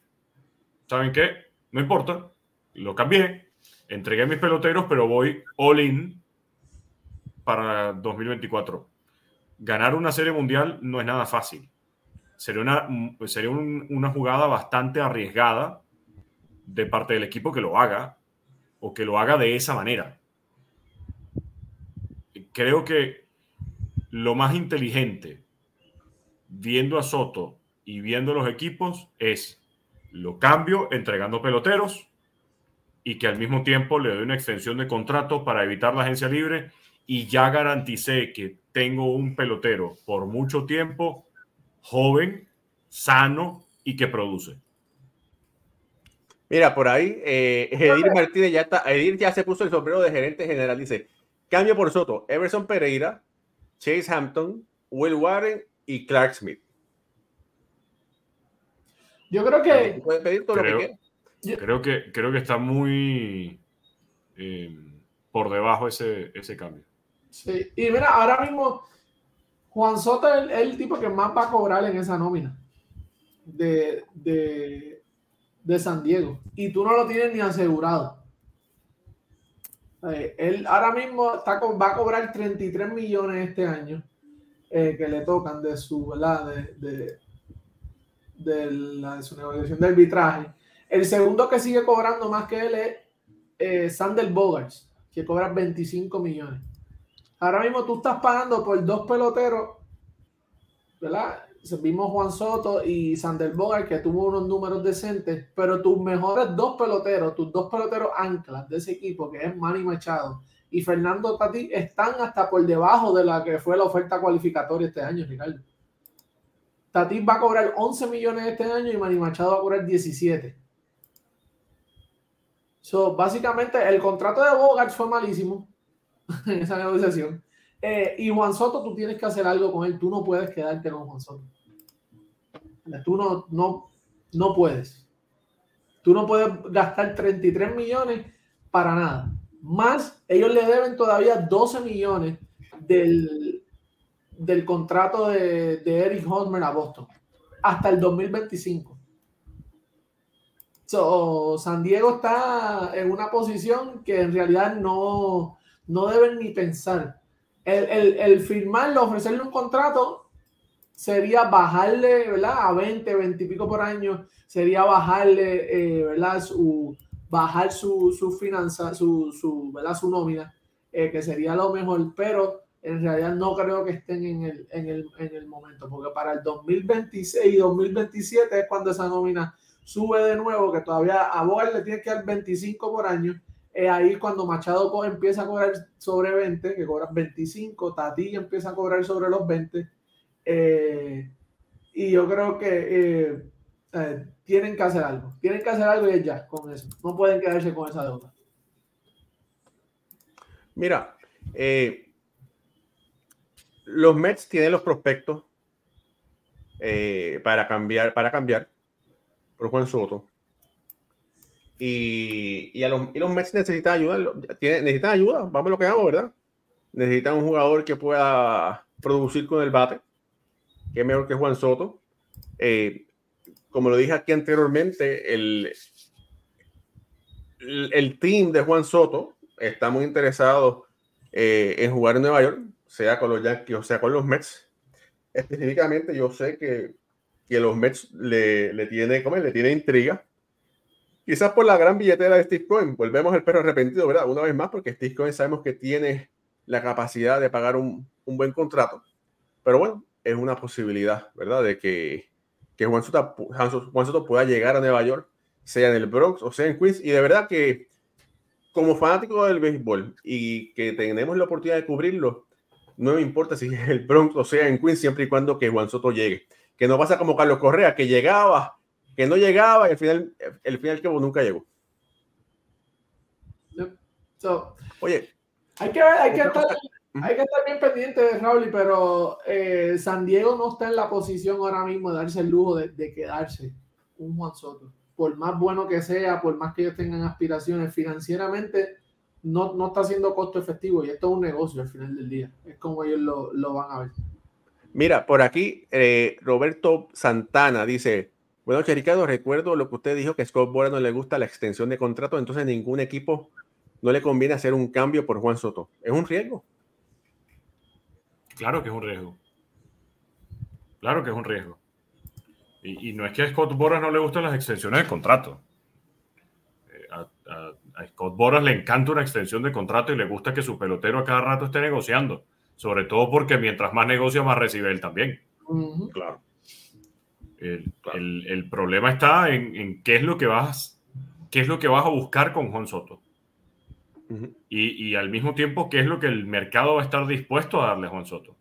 ¿saben qué? No importa, lo cambié, entregué mis peloteros, pero voy all in para 2024. Ganar una serie mundial no es nada fácil. Sería una, sería una jugada bastante arriesgada de parte del equipo que lo haga o que lo haga de esa manera creo que lo más inteligente, viendo a Soto y viendo los equipos, es lo cambio entregando peloteros y que al mismo tiempo le doy una extensión de contrato para evitar la agencia libre y ya garanticé que tengo un pelotero por mucho tiempo, joven, sano y que produce. Mira, por ahí, eh, Edir Martínez ya está, Edir ya se puso el sombrero de gerente general, dice, Cambio por Soto, Everson Pereira, Chase Hampton, Will Warren y Clark Smith. Yo creo que. pedir todo creo, lo que Creo que, creo que está muy eh, por debajo ese, ese cambio. Sí, y mira, ahora mismo Juan Soto es el, tipo que más va a cobrar en esa nómina de, de, de San Diego. Y tú no lo tienes ni asegurado. Eh, él ahora mismo está va a cobrar 33 millones este año eh, que le tocan de su, De, de, la, su negociación de arbitraje. El segundo que sigue cobrando más que él es eh, Sander Bogarts, que cobra 25 millones. Ahora mismo tú estás pagando por dos peloteros, ¿verdad? Vimos Juan Soto y Sander Bogart que tuvo unos números decentes, pero tus mejores dos peloteros, tus dos peloteros anclas de ese equipo, que es Manny Machado y Fernando Tati, están hasta por debajo de la que fue la oferta cualificatoria este año, Ricardo. Tati va a cobrar 11 millones este año y Manny Machado va a cobrar 17. So, básicamente, el contrato de Bogart fue malísimo (laughs) en esa negociación. Eh, y Juan Soto, tú tienes que hacer algo con él. Tú no puedes quedarte con Juan Soto. Tú no, no, no puedes. Tú no puedes gastar 33 millones para nada. Más, ellos le deben todavía 12 millones del, del contrato de, de Eric Hosmer a Boston hasta el 2025. So, San Diego está en una posición que en realidad no, no deben ni pensar. El, el, el firmarlo, ofrecerle un contrato, sería bajarle, ¿verdad? A 20, 20 y pico por año, sería bajarle, eh, ¿verdad? Su, bajar su, su finanza, su, su, ¿verdad? Su nómina, eh, que sería lo mejor, pero en realidad no creo que estén en el, en el, en el momento, porque para el 2026 y 2027 es cuando esa nómina sube de nuevo, que todavía a Bogar le tiene que dar 25 por año, ahí cuando Machado empieza a cobrar sobre 20, que cobra 25, Tati empieza a cobrar sobre los 20, eh, y yo creo que eh, eh, tienen que hacer algo. Tienen que hacer algo y ya con eso. No pueden quedarse con esa deuda. Mira, los Mets tienen los prospectos para cambiar, para cambiar por Juan Soto. Y, y, a los, y los Mets necesitan ayuda, necesitan ayuda, vamos a lo que hago, ¿verdad? Necesitan un jugador que pueda producir con el bate que mejor que Juan Soto. Eh, como lo dije aquí anteriormente, el, el, team de Juan Soto está muy interesado eh, en jugar en Nueva York sea con los Yankees o sea con los Mets. Específicamente, yo sé que, que los Mets le, le tiene, ¿cómo Le tiene intriga. Quizás por la gran billetera de Steve Cohen. Volvemos al perro arrepentido, ¿verdad? Una vez más, porque Steve Cohen sabemos que tiene la capacidad de pagar un, un buen contrato. Pero bueno, es una posibilidad, ¿verdad? De que, que Juan, Soto, Juan Soto pueda llegar a Nueva York, sea en el Bronx o sea en Queens. Y de verdad que como fanático del béisbol y que tenemos la oportunidad de cubrirlo, no me importa si es el Bronx o sea en Queens, siempre y cuando que Juan Soto llegue. Que no pasa como Carlos Correa, que llegaba, que no llegaba y al final, el final que nunca llegó. Oye, hay que, hay, que estar, hay que estar bien pendiente de Raúl, pero eh, San Diego no está en la posición ahora mismo de darse el lujo de, de quedarse un Juan Soto por más bueno que sea, por más que ellos tengan aspiraciones financieramente, no, no está siendo costo efectivo y esto es un negocio al final del día. Es como ellos lo, lo van a ver. Mira, por aquí eh, Roberto Santana dice, bueno, Ricardo, recuerdo lo que usted dijo que a Scott Boras no le gusta la extensión de contrato, entonces ningún equipo no le conviene hacer un cambio por Juan Soto. ¿Es un riesgo? Claro que es un riesgo. Claro que es un riesgo. Y, no es que a Scott Boras no le gusten las extensiones de contrato. Eh, a, Scott Boras le encanta una extensión de contrato y le gusta que su pelotero a cada rato esté negociando. Sobre todo porque mientras más negocia, más recibe él también. Claro. El, problema está en, qué es lo que vas qué es lo que vas a buscar con Juan Soto. y, y, al mismo tiempo, qué es lo que el mercado va a estar dispuesto a darle a Juan Soto.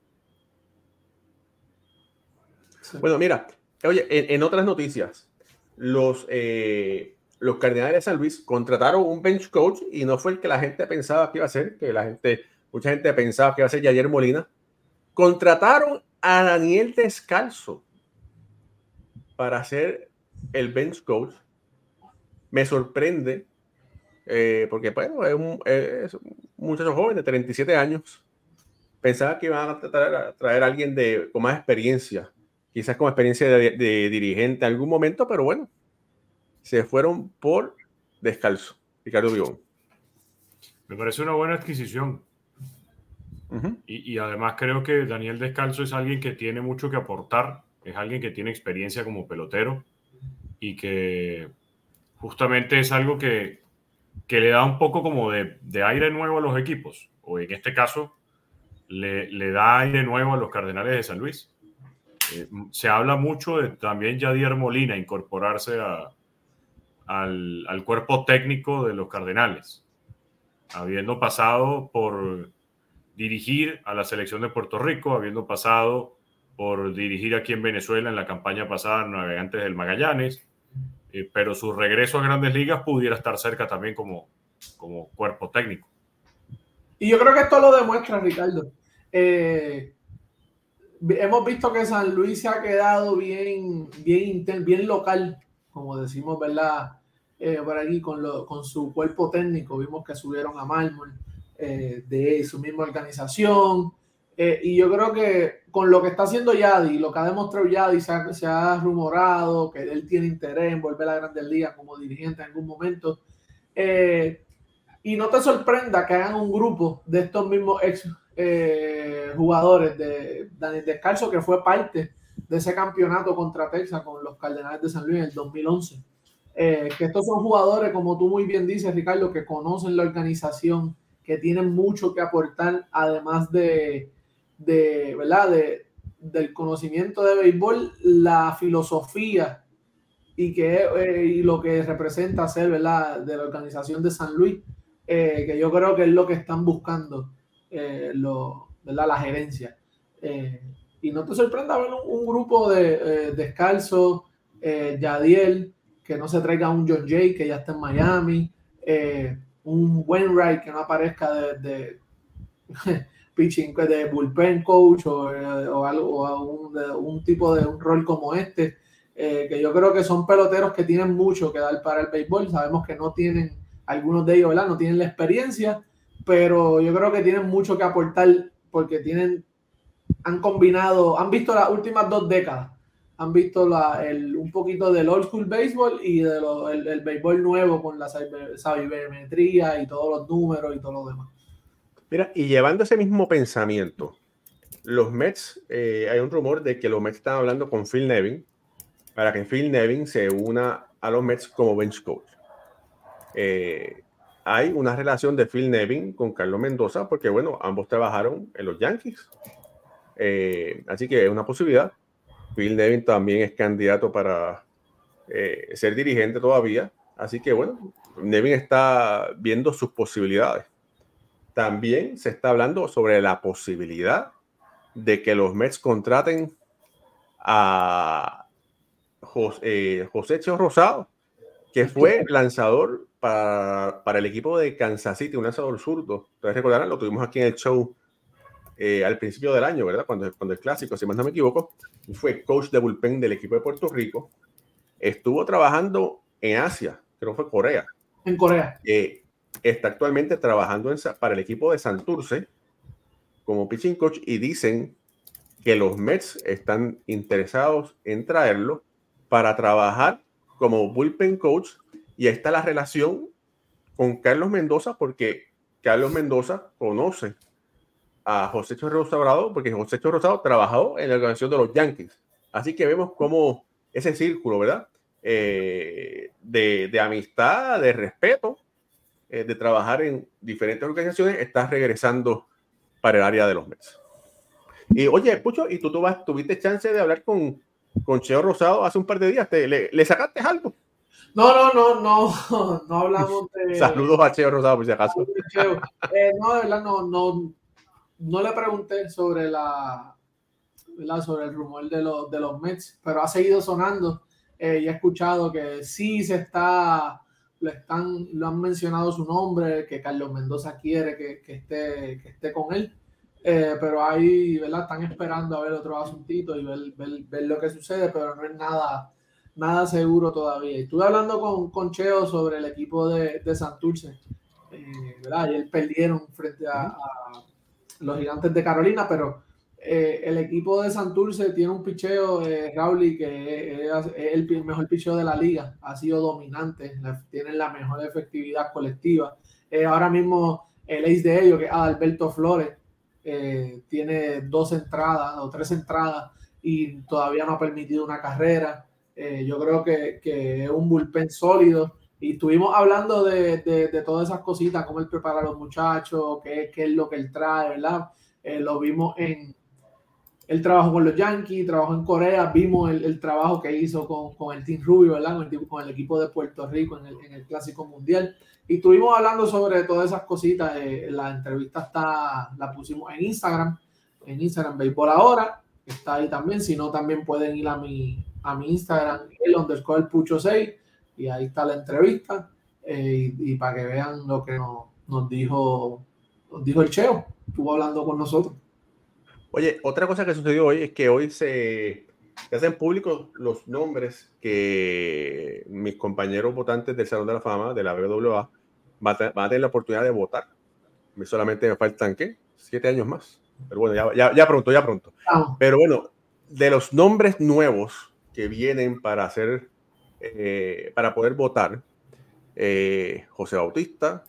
Bueno, mira, Oye, en, otras noticias, los, eh, los Cardenales de San Luis contrataron un bench coach y no fue el que la gente pensaba que iba a ser, que la gente, mucha gente pensaba que iba a ser Javier Molina. Contrataron a Daniel Descalzo para ser el bench coach. Me sorprende eh, porque bueno, es un, es un, muchacho joven de 37 años. Pensaba que iban a tratar a traer a alguien de, con más experiencia quizás con experiencia de, dirigente en algún momento, pero bueno, se fueron por descalzo. Ricardo Bigón. Me parece una buena adquisición. y, y, además creo que Daniel Descalzo es alguien que tiene mucho que aportar, es alguien que tiene experiencia como pelotero y que justamente es algo que, que le da un poco como de, de, aire nuevo a los equipos, o en este caso le, le da aire nuevo a los Cardenales de San Luis. Eh, se habla mucho de también Yadier Molina incorporarse al, cuerpo técnico de los Cardenales, habiendo pasado por dirigir a la selección de Puerto Rico, habiendo pasado por dirigir aquí en Venezuela en la campaña pasada Navegantes del Magallanes, eh, pero su regreso a grandes ligas pudiera estar cerca también como, como cuerpo técnico. Y yo creo que esto lo demuestra, Ricardo. Eh, hemos visto que San Luis se ha quedado bien, bien, bien local, como decimos, ¿verdad? Eh, por aquí con, lo, con su cuerpo técnico. Vimos que subieron a Mármol eh, de su misma organización. Eh, y yo creo que con lo que está haciendo Yadi, lo que ha demostrado Yadi, se ha, se ha rumorado que él tiene interés en volver a la Grandes Ligas como dirigente en algún momento. y no te sorprenda que hagan un grupo de estos mismos ex eh, jugadores de Daniel Descalzo, que fue parte de ese campeonato contra Texas con los Cardenales de San Luis en el 2011. Eh, que estos son jugadores, como tú muy bien dices, Ricardo, que conocen la organización, que tienen mucho que aportar, además de, de ¿verdad? De, del conocimiento de béisbol, la filosofía y, que, eh, y lo que representa ser ¿verdad? de la organización de San Luis, que yo creo que es lo que están buscando eh, lo, la gerencia. Eh, y no te sorprenda ver un, grupo de eh, descalzo, Yadiel, que no se traiga un John Jay, que ya está en Miami, un Wainwright que no aparezca de (laughs) pitching, de bullpen coach o, algo, o un, tipo de un rol como este. que yo creo que son peloteros que tienen mucho que dar para el béisbol. Sabemos que no tienen, algunos de ellos. No tienen la experiencia, pero yo creo que tienen mucho que aportar porque tienen, han combinado, han visto las últimas dos décadas, han visto la, el, un poquito del old school baseball y de el, béisbol nuevo con la sabimetría y todos los números y todo lo demás. Mira, y llevando ese mismo pensamiento, los Mets, eh, hay un rumor de que los Mets están hablando con Phil Nevin para que Phil Nevin se una a los Mets como bench coach. Eh, hay una relación de Phil Nevin con Carlos Mendoza porque, bueno, ambos trabajaron en los Yankees. Eh, así que es una posibilidad. Phil Nevin también es candidato para ser dirigente todavía. Así que, bueno, Nevin está viendo sus posibilidades. También se está hablando sobre la posibilidad de que los Mets contraten a José, eh, José Rosado, que fue lanzador para, para, el equipo de Kansas City, un lanzador zurdo. Ustedes recordarán, lo tuvimos aquí en el show eh, al principio del año, ¿verdad? Cuando, cuando el clásico, si más no me equivoco, fue coach de bullpen del equipo de Puerto Rico. Estuvo trabajando en Asia, creo que fue Corea. En Corea. Eh, está actualmente trabajando para el equipo de Santurce como pitching coach y dicen que los Mets están interesados en traerlo para trabajar como bullpen coach y ahí está la relación con Carlos Mendoza porque Carlos Mendoza conoce a José Rosado porque José Rosado trabajó en la organización de los Yankees. Así que vemos cómo ese círculo, ¿verdad? Eh, de, de, amistad, de respeto, eh, de trabajar en diferentes organizaciones, está regresando para el área de los Mets. Y oye, Pucho, ¿y tú, tú vas, tuviste chance de hablar con, con Cheo Rosado hace un par de días? ¿Te, le, sacaste algo? No, no, no, no, (laughs) no hablamos de... (laughs) Saludos a Cheo Rosado, por si acaso. Eh, no, de verdad, no, no, no le pregunté sobre la, sobre el rumor de los, de los Mets, pero ha seguido sonando eh, y he escuchado que sí se está están, lo han mencionado su nombre, que Carlos Mendoza quiere que, que esté, que esté con él. Eh, pero ahí, ¿verdad? Están esperando a ver otro asuntito y ver, ver, ver, lo que sucede, pero no es nada, nada seguro todavía. Estuve hablando con, con Cheo sobre el equipo de, de Santurce, eh, ¿verdad? Él perdieron frente a, los gigantes de Carolina, pero eh, el equipo de Santurce tiene un picheo, eh, Rauli, que es, el mejor picheo de la liga, ha sido dominante, tienen la mejor efectividad colectiva. Eh, ahora mismo el ace de ellos, que es Alberto Flores, eh, tiene dos entradas o tres entradas y todavía no ha permitido una carrera. yo creo que, que, es un bullpen sólido. Y estuvimos hablando de, de, de, todas esas cositas, cómo él prepara a los muchachos, qué, qué es lo que él trae, ¿verdad? lo vimos en, él trabajó con los Yankees, trabajó en Corea, vimos el, el trabajo que hizo con, con, el Team Rubio, ¿verdad? Con el, con el, equipo de Puerto Rico en el, en el, Clásico Mundial. Y estuvimos hablando sobre todas esas cositas. Eh, la entrevista está, la pusimos en Instagram, en Instagram Béisbol Ahora, está ahí también. Si no, también pueden ir a mi, a mi Instagram, el underscore Pucho 6, y ahí está la entrevista. Eh, y, y, para que vean lo que nos, nos, dijo, nos dijo el Cheo, estuvo hablando con nosotros. Oye, otra cosa que sucedió hoy es que hoy se, se hacen públicos los nombres que mis compañeros votantes del Salón de la Fama, de la BWA, van a, van a tener la oportunidad de votar. Solamente me faltan, ¿qué? Siete años más. Pero bueno, ya, ya, ya pronto, ya pronto. Oh. Pero bueno, de los nombres nuevos que vienen para hacer, eh, para poder votar, eh, José Bautista,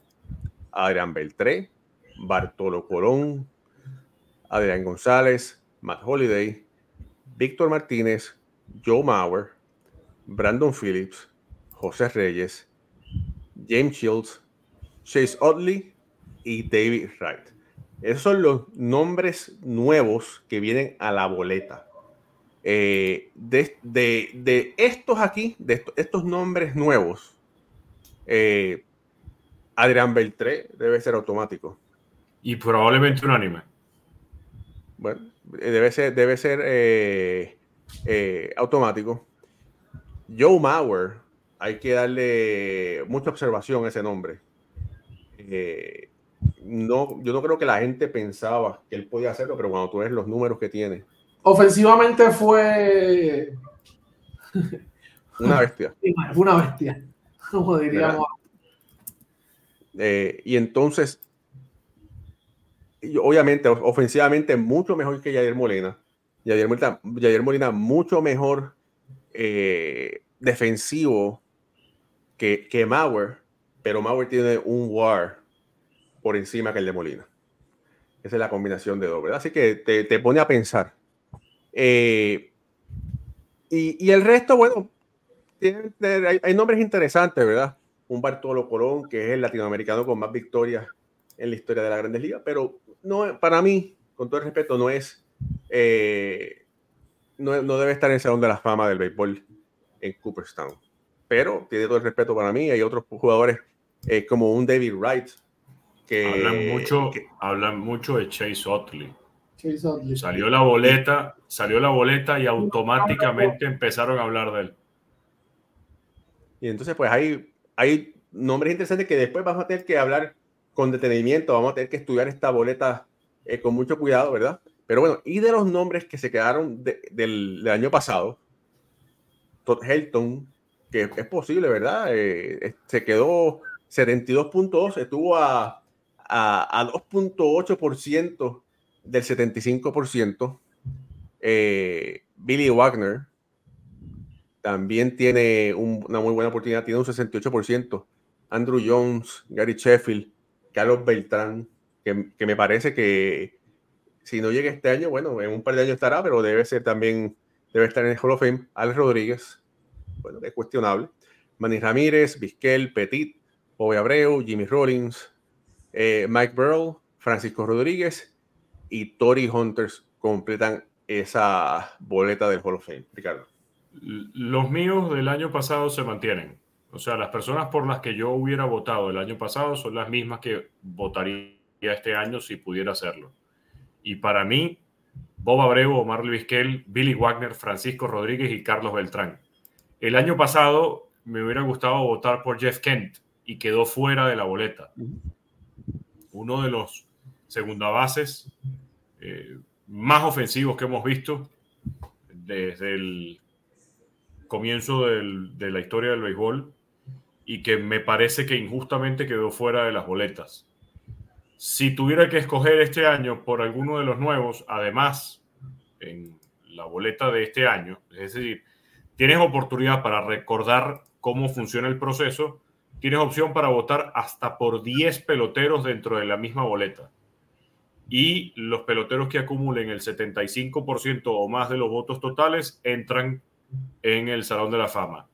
Adrián Beltré, Bartolo Colón, Adrián González, Matt Holiday, Víctor Martínez, Joe Mauer, Brandon Phillips, José Reyes, James Shields, Chase Oddley y David Wright. Esos son los nombres nuevos que vienen a la boleta. Eh, de, de, de, estos aquí, de estos, estos nombres nuevos, eh, Adrián Beltré debe ser automático. Y probablemente unánime. Bueno, eh, debe ser, debe ser eh, eh, automático. Joe Mauer, hay que darle mucha observación a ese nombre. Eh, no, yo no creo que la gente pensaba que él podía hacerlo, pero cuando tú ves los números que tiene. Ofensivamente fue. (laughs) Una bestia. (laughs) Una bestia, como diríamos. Eh, y entonces, obviamente, ofensivamente, mucho mejor que Jair Molina. Jair Molina, mucho mejor eh, defensivo que, que Mauer, pero Mauer tiene un war por encima que el de Molina. Esa es la combinación de dos, ¿verdad? Así que te, te pone a pensar. Eh, y, y, el resto, bueno, hay, nombres interesantes, ¿verdad? Un Bartolo Colón, que es el latinoamericano con más victorias en la historia de la Grandes Ligas, pero no, para mí, con todo el respeto, no es, eh, no, no, debe estar en el Salón de la Fama del béisbol en Cooperstown. Pero tiene todo el respeto para mí. Hay otros jugadores eh, como un David Wright. Que, hablan, mucho, que, hablan mucho de Chase Otley. Chase Otley. Salió la boleta, salió la boleta y automáticamente empezaron a hablar de él. Y entonces, pues hay, hay nombres interesantes que después vamos a tener que hablar con detenimiento, vamos a tener que estudiar esta boleta eh, con mucho cuidado, ¿verdad? Pero bueno, y de los nombres que se quedaron de, del, año pasado, Todd Helton, que es posible, ¿verdad? Eh, se quedó 72.2, estuvo a, a, a 2.8% del 75%. Eh, Billy Wagner también tiene un, una muy buena oportunidad, tiene un 68%. Andrew Jones, Gary Sheffield, Carlos Beltrán, que, que, me parece que si no llega este año, bueno, en un par de años estará, pero debe ser también, debe estar en el Hall of Fame. Alex Rodríguez, bueno, es cuestionable. Manny Ramírez, Vizquel, Petit, Bobby Abreu, Jimmy Rollins, eh, Mike Burrell, Francisco Rodríguez y Tori Hunters completan esa boleta del Hall of Fame. Ricardo. Los míos del año pasado se mantienen. O sea, las personas por las que yo hubiera votado el año pasado son las mismas que votaría este año si pudiera hacerlo. Y para mí, Bob Abreu, Omar Vizquel, Billy Wagner, Francisco Rodríguez y Carlos Beltrán. El año pasado me hubiera gustado votar por Jeff Kent y quedó fuera de la boleta. Uno de los segunda bases eh, más ofensivos que hemos visto desde el comienzo del, de la historia del béisbol y que me parece que injustamente quedó fuera de las boletas. Si tuviera que escoger este año por alguno de los nuevos, además en la boleta de este año, es decir, tienes oportunidad para recordar cómo funciona el proceso, tienes opción para votar hasta por 10 peloteros dentro de la misma boleta. Y los peloteros que acumulen el 75% o más de los votos totales entran en el Salón de la Fama.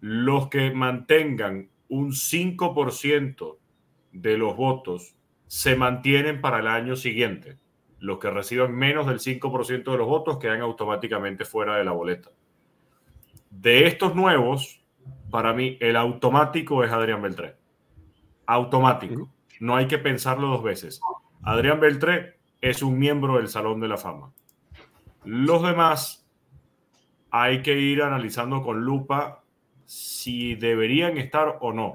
Los que mantengan un 5% de los votos se mantienen para el año siguiente. Los que reciban menos del 5% de los votos quedan automáticamente fuera de la boleta. De estos nuevos, para mí, el automático es Adrián Beltré. Automático. No hay que pensarlo dos veces. Adrián Beltré es un miembro del Salón de la Fama. Los demás hay que ir analizando con lupa si deberían estar o no.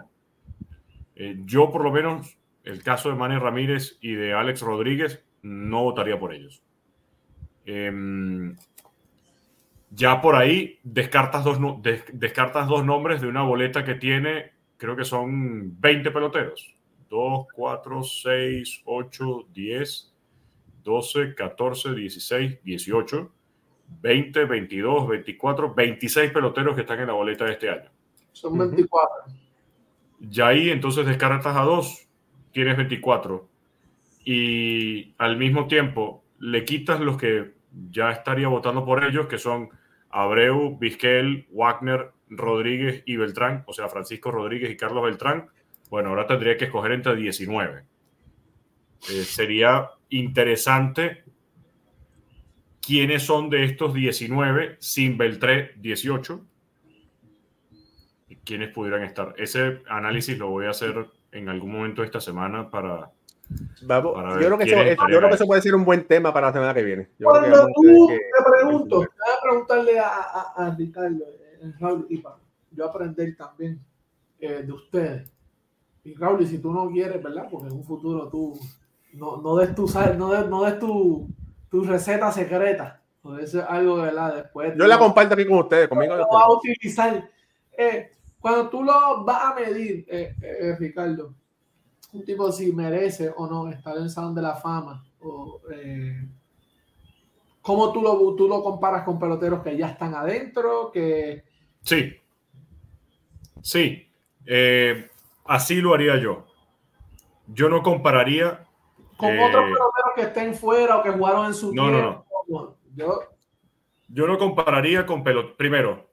Eh, yo, por lo menos, el caso de Manny Ramírez y de Alex Rodríguez, no votaría por ellos. Eh, ya por ahí descartas dos, descartas dos nombres de una boleta que tiene, creo que son 20 peloteros. 2, 4, 6, 8, 10, 12, 14, 16, 18, 20, 22, 24, 26 peloteros que están en la boleta de este año. Son 24. Ya ahí entonces descartas a dos, tienes 24. Y al mismo tiempo le quitas los que ya estaría votando por ellos, que son Abreu, Vizquel, Wagner, Rodríguez y Beltrán, o sea, Francisco Rodríguez y Carlos Beltrán. Bueno, ahora tendría que escoger entre 19. Eh, sería interesante quiénes son de estos 19 sin Beltré 18 y quiénes pudieran estar. Ese análisis lo voy a hacer en algún momento esta semana para, Vamos, yo, creo que eso, yo creo que eso puede ser un buen tema para la semana que viene. Yo Cuando tú que, te pregunto, voy a preguntarle a, a, a Ricardo, eh, Raúl y para yo aprender también eh, de ustedes. Y Raúl, y si tú no quieres, ¿verdad? Porque en un futuro tú no, no des tu, no des, no des tu, tu receta secreta. Eso es algo, ¿verdad? Después. Yo la comparto aquí con ustedes, conmigo. Lo vas a utilizar. Eh, cuando tú lo vas a medir, eh, eh, Ricardo, un tipo si merece o no estar en el Salón de la Fama. O, eh, ¿Cómo tú lo, tú lo comparas con peloteros que ya están adentro? Que... Sí. Sí. Eh, así lo haría yo. Yo no compararía. Con eh, otros peloteros que estén fuera o que jugaron en su no, No, no. Yo, yo no compararía con pelot. Primero,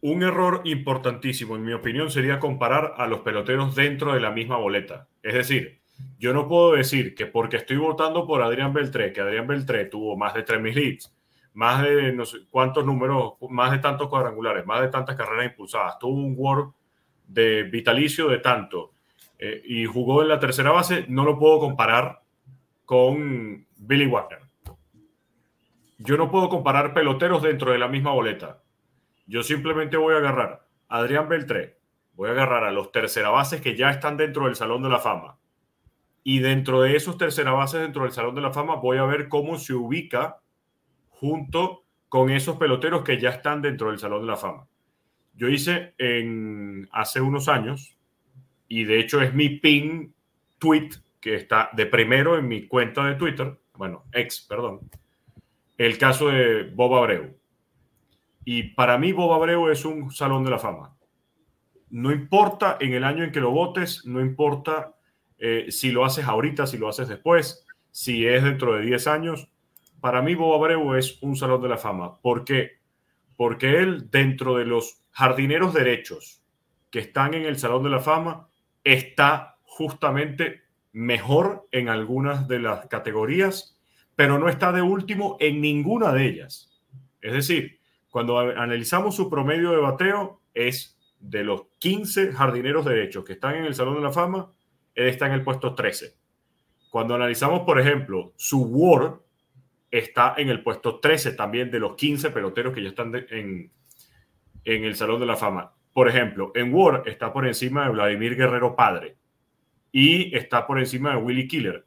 un error importantísimo, en mi opinión, sería comparar a los peloteros dentro de la misma boleta. Es decir, yo no puedo decir que porque estoy votando por Adrián Beltré, que Adrián Beltré tuvo más de 3.000 hits, más de no sé cuántos números, más de tantos cuadrangulares, más de tantas carreras impulsadas, tuvo un WAR de vitalicio de tanto eh, y jugó en la tercera base, no lo puedo comparar con Billy Wagner. Yo no puedo comparar peloteros dentro de la misma boleta. Yo simplemente voy a agarrar a Adrián Beltré, voy a agarrar a los tercera bases que ya están dentro del Salón de la Fama. Y dentro de esos tercera bases dentro del Salón de la Fama voy a ver cómo se ubica junto con esos peloteros que ya están dentro del Salón de la Fama. Yo hice en, hace unos años, y de hecho es mi pin tweet que está de primero en mi cuenta de Twitter, bueno, ex, perdón, el caso de Bob Abreu. Y para mí Bob Abreu es un Salón de la Fama. No importa en el año en que lo votes, no importa eh, si lo haces ahorita, si lo haces después, si es dentro de 10 años, para mí Bob Abreu es un salón de la fama. ¿Por qué? Porque él, dentro de los jardineros derechos que están en el Salón de la Fama, está justamente mejor en algunas de las categorías, pero no está de último en ninguna de ellas. Es decir, cuando analizamos su promedio de bateo, es de los 15 jardineros derechos que están en el Salón de la Fama, él está en el puesto 13. Cuando analizamos, por ejemplo, su WAR, está en el puesto 13 también de los 15 peloteros que ya están en, en el Salón de la Fama. Por ejemplo, en War está por encima de Vladimir Guerrero Padre y está por encima de Willy Killer.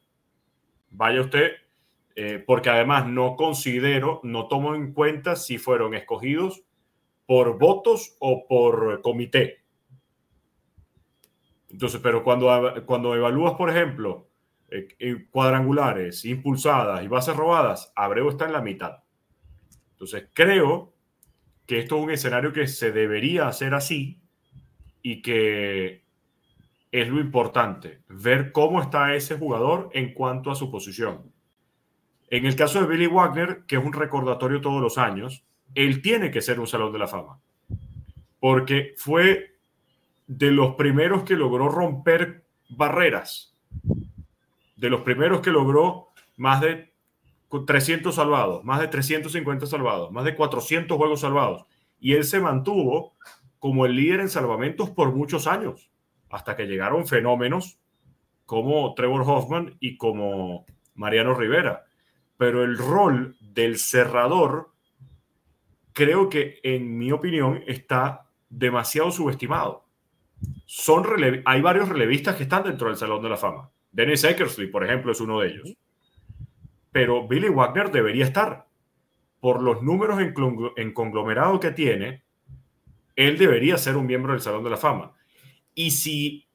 Vaya usted, eh, porque además no considero, no tomo en cuenta si fueron escogidos por votos o por comité. Entonces, pero cuando, cuando evalúas, por ejemplo, eh, cuadrangulares, impulsadas y bases robadas, Abreu está en la mitad. Entonces, creo que esto es un escenario que se debería hacer así y que es lo importante, ver cómo está ese jugador en cuanto a su posición. En el caso de Billy Wagner, que es un recordatorio todos los años, él tiene que ser un salón de la fama, porque fue de los primeros que logró romper barreras de los primeros que logró más de 300 salvados, más de 350 salvados, más de 400 juegos salvados. Y él se mantuvo como el líder en salvamentos por muchos años, hasta que llegaron fenómenos como Trevor Hoffman y como Mariano Rivera. Pero el rol del cerrador, creo que en mi opinión, está demasiado subestimado. Son hay varios relevistas que están dentro del Salón de la Fama. Dennis Eckersley, por ejemplo, es uno de ellos. Pero Billy Wagner debería estar. Por los números en, conglomerado que tiene, él debería ser un miembro del Salón de la Fama. Y si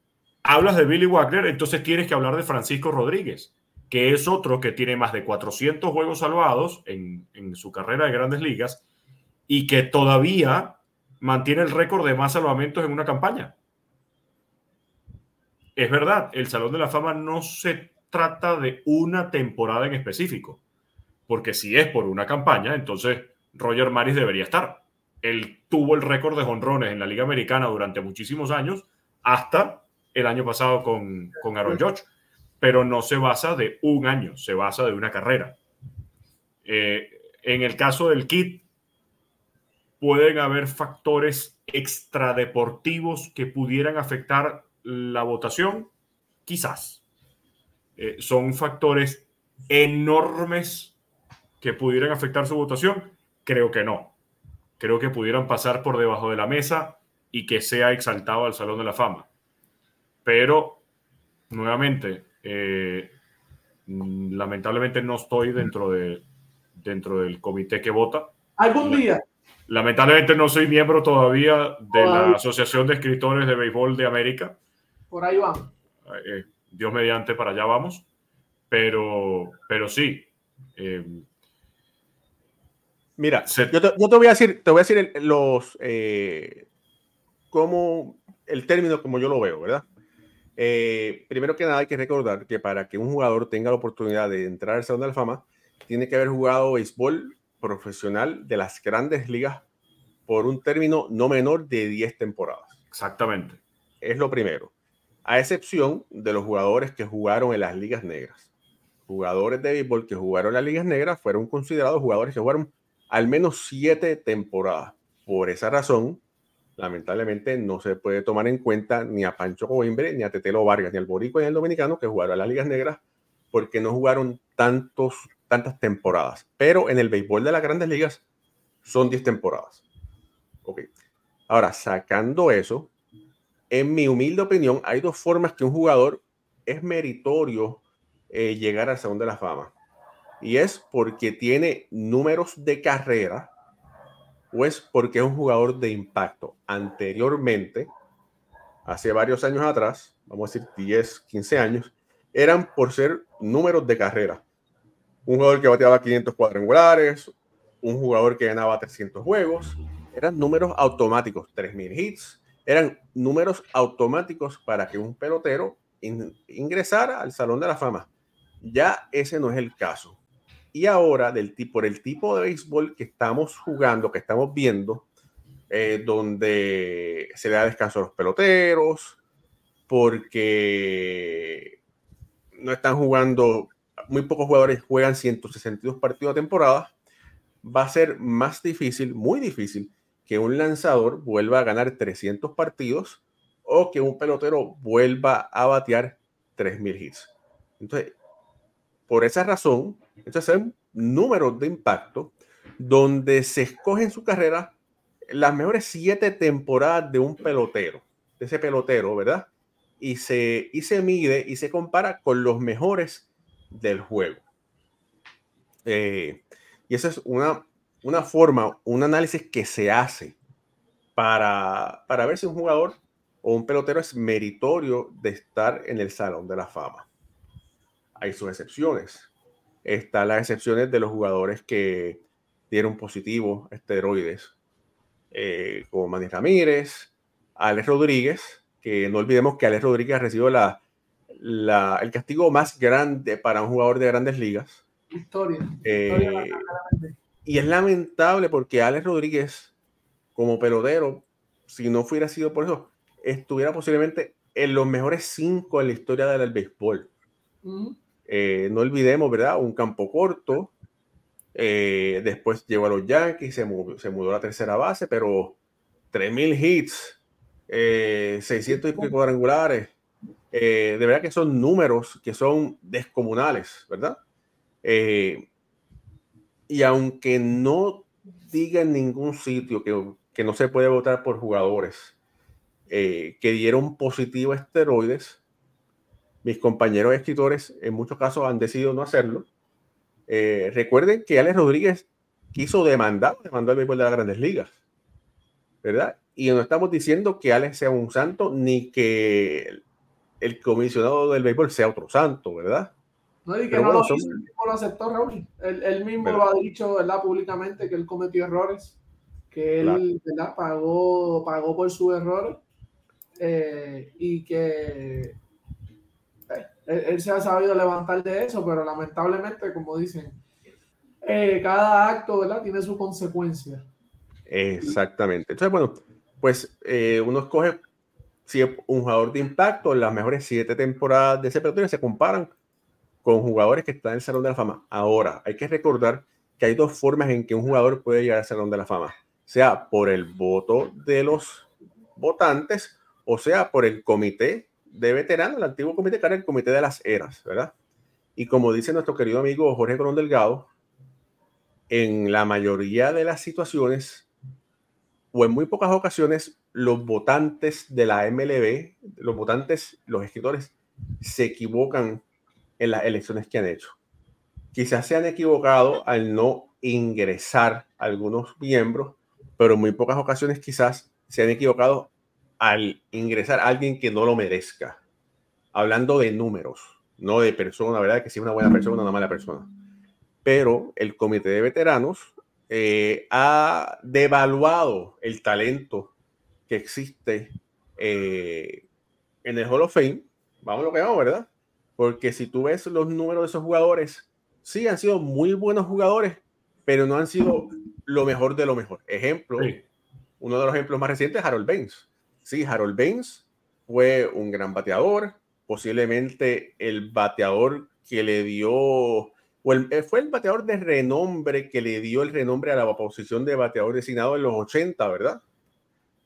hablas de Billy Wagner, entonces tienes que hablar de Francisco Rodríguez, que es otro que tiene más de 400 juegos salvados en, su carrera de grandes ligas y que todavía mantiene el récord de más salvamentos en una campaña es verdad, el Salón de la Fama no se trata de una temporada en específico, porque si es por una campaña, entonces Roger Maris debería estar. Él tuvo el récord de jonrones en la Liga Americana durante muchísimos años, hasta el año pasado con, con Aaron George, pero no se basa de un año, se basa de una carrera. Eh, en el caso del kit, pueden haber factores extradeportivos que pudieran afectar la votación, quizás. Eh, son factores enormes que pudieran afectar su votación, creo que no. Creo que pudieran pasar por debajo de la mesa y que sea exaltado al Salón de la Fama. Pero, nuevamente, eh, lamentablemente no estoy dentro, de, dentro del comité que vota. Algún día. Lamentablemente no soy miembro todavía de la Asociación de Escritores de Béisbol de América. Por ahí vamos. Eh, Dios mediante, para allá vamos. Pero, pero sí. Eh, Mira, yo, te, voy a decir, te voy a decir los eh, como el término como yo lo veo, ¿verdad? Eh, primero que nada hay que recordar que para que un jugador tenga la oportunidad de entrar al Salón de la Fama, tiene que haber jugado béisbol profesional de las grandes ligas por un término no menor de 10 temporadas. Exactamente. Es lo primero. A excepción de los jugadores que jugaron en las ligas negras. Jugadores de béisbol que jugaron en las ligas negras fueron considerados jugadores que jugaron al menos siete temporadas. Por esa razón, lamentablemente no se puede tomar en cuenta ni a Pancho Coimbre, ni a Tetelo Vargas, ni al Boricua, ni al Dominicano que jugaron en las ligas negras porque no jugaron tantos, tantas temporadas. Pero en el béisbol de las grandes ligas son 10 temporadas. Ok. Ahora, sacando eso, en mi humilde opinión, hay dos formas que un jugador es meritorio eh, llegar al Salón de la Fama. Y es porque tiene números de carrera o es porque es un jugador de impacto. Anteriormente, hace varios años atrás, vamos a decir 10, 15 años, eran por ser números de carrera. Un jugador que bateaba 500 cuadrangulares, un jugador que ganaba 300 juegos, eran números automáticos, 3.000 hits, eran números automáticos para que un pelotero ingresara al Salón de la Fama. Ya ese no es el caso. Y ahora, del por el tipo de béisbol que estamos jugando, que estamos viendo, eh, donde se le da descanso a los peloteros, porque no están jugando, muy pocos jugadores juegan 162 partidos a temporada, va a ser más difícil, muy difícil, que un lanzador vuelva a ganar 300 partidos o que un pelotero vuelva a batear 3.000 hits. Entonces, por esa razón, estos son números de impacto donde se escoge en su carrera las mejores siete temporadas de un pelotero, de ese pelotero, ¿verdad? Y se, y se mide y se compara con los mejores del juego. Eh, y esa es una una forma, un análisis que se hace para, para ver si un jugador o un pelotero es meritorio de estar en el Salón de la Fama. Hay sus excepciones. Están las excepciones de los jugadores que dieron positivo esteroides, eh, como Manny Ramírez, Alex Rodríguez, que no olvidemos que Alex Rodríguez recibió la, la, el castigo más grande para un jugador de grandes ligas. Historia. Eh, y es lamentable porque Alex Rodríguez, como pelotero, si no fuera sido por eso, estuviera posiblemente en los mejores cinco en la historia del béisbol. Eh, no olvidemos, ¿verdad? Un campo corto. Eh, después llegó a los Yankees, se, se mudó a la tercera base, pero 3.000 hits, 600 y pico cuadrangulares. Eh, de verdad que son números que son descomunales, ¿verdad? Y aunque no diga en ningún sitio que, no se puede votar por jugadores eh, que dieron positivo a esteroides, mis compañeros escritores en muchos casos han decidido no hacerlo. Eh, recuerden que Alex Rodríguez quiso demandar, demandó el béisbol de las grandes ligas, ¿verdad? Y no estamos diciendo que Alex sea un santo ni que el comisionado del béisbol sea otro santo, ¿verdad? No, y que no lo, lo aceptó, Raúl. Él, mismo lo ha dicho ¿verdad? públicamente que él cometió errores, que él ¿verdad? Pagó, pagó por sus errores eh, y que eh, él, se ha sabido levantar de eso, pero lamentablemente, como dicen, eh, cada acto ¿verdad? tiene su consecuencia. Exactamente. Entonces, bueno, pues uno escoge si es un jugador de impacto, las mejores siete temporadas de ese pelotero se comparan con jugadores que están en el Salón de la Fama. Ahora, hay que recordar que hay dos formas en que un jugador puede llegar al Salón de la Fama, sea por el voto de los votantes o sea por el comité de veteranos, el antiguo comité que era el comité de las eras, ¿verdad? Y como dice nuestro querido amigo Jorge Colón Delgado, en la mayoría de las situaciones o en muy pocas ocasiones, los votantes de la MLB, los votantes, los escritores, se equivocan en las elecciones que han hecho. Quizás se han equivocado al no ingresar algunos miembros, pero en muy pocas ocasiones quizás se han equivocado al ingresar a alguien que no lo merezca. Hablando de números, no de persona, ¿verdad? Que si es una buena persona o una mala persona. Pero el comité de veteranos eh, ha devaluado el talento que existe eh, en el Hall of Fame vamos lo que vamos, ¿verdad? Porque si tú ves los números de esos jugadores, sí han sido muy buenos jugadores, pero no han sido lo mejor de lo mejor. Ejemplo, uno de los ejemplos más recientes es Harold Baines. Sí, Harold Baines fue un gran bateador, posiblemente el bateador que le dio, o eh, fue el bateador de renombre que le dio el renombre a la posición de bateador designado en los 80, ¿verdad?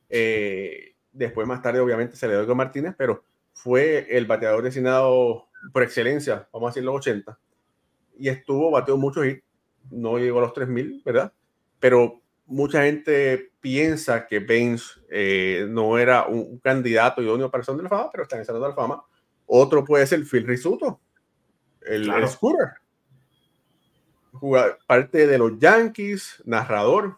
Eh, después, más tarde, obviamente, se le dio con Martínez, pero fue el bateador designado por excelencia, vamos a decir los 80, y estuvo, bateó muchos hits, no llegó a los 3000, ¿verdad? Pero mucha gente piensa que Baines eh, no era un, candidato idóneo para el Salón de la Fama, pero está en el Salón de la Fama. Otro puede ser Phil Risuto, el, Scooter. parte de los Yankees, narrador.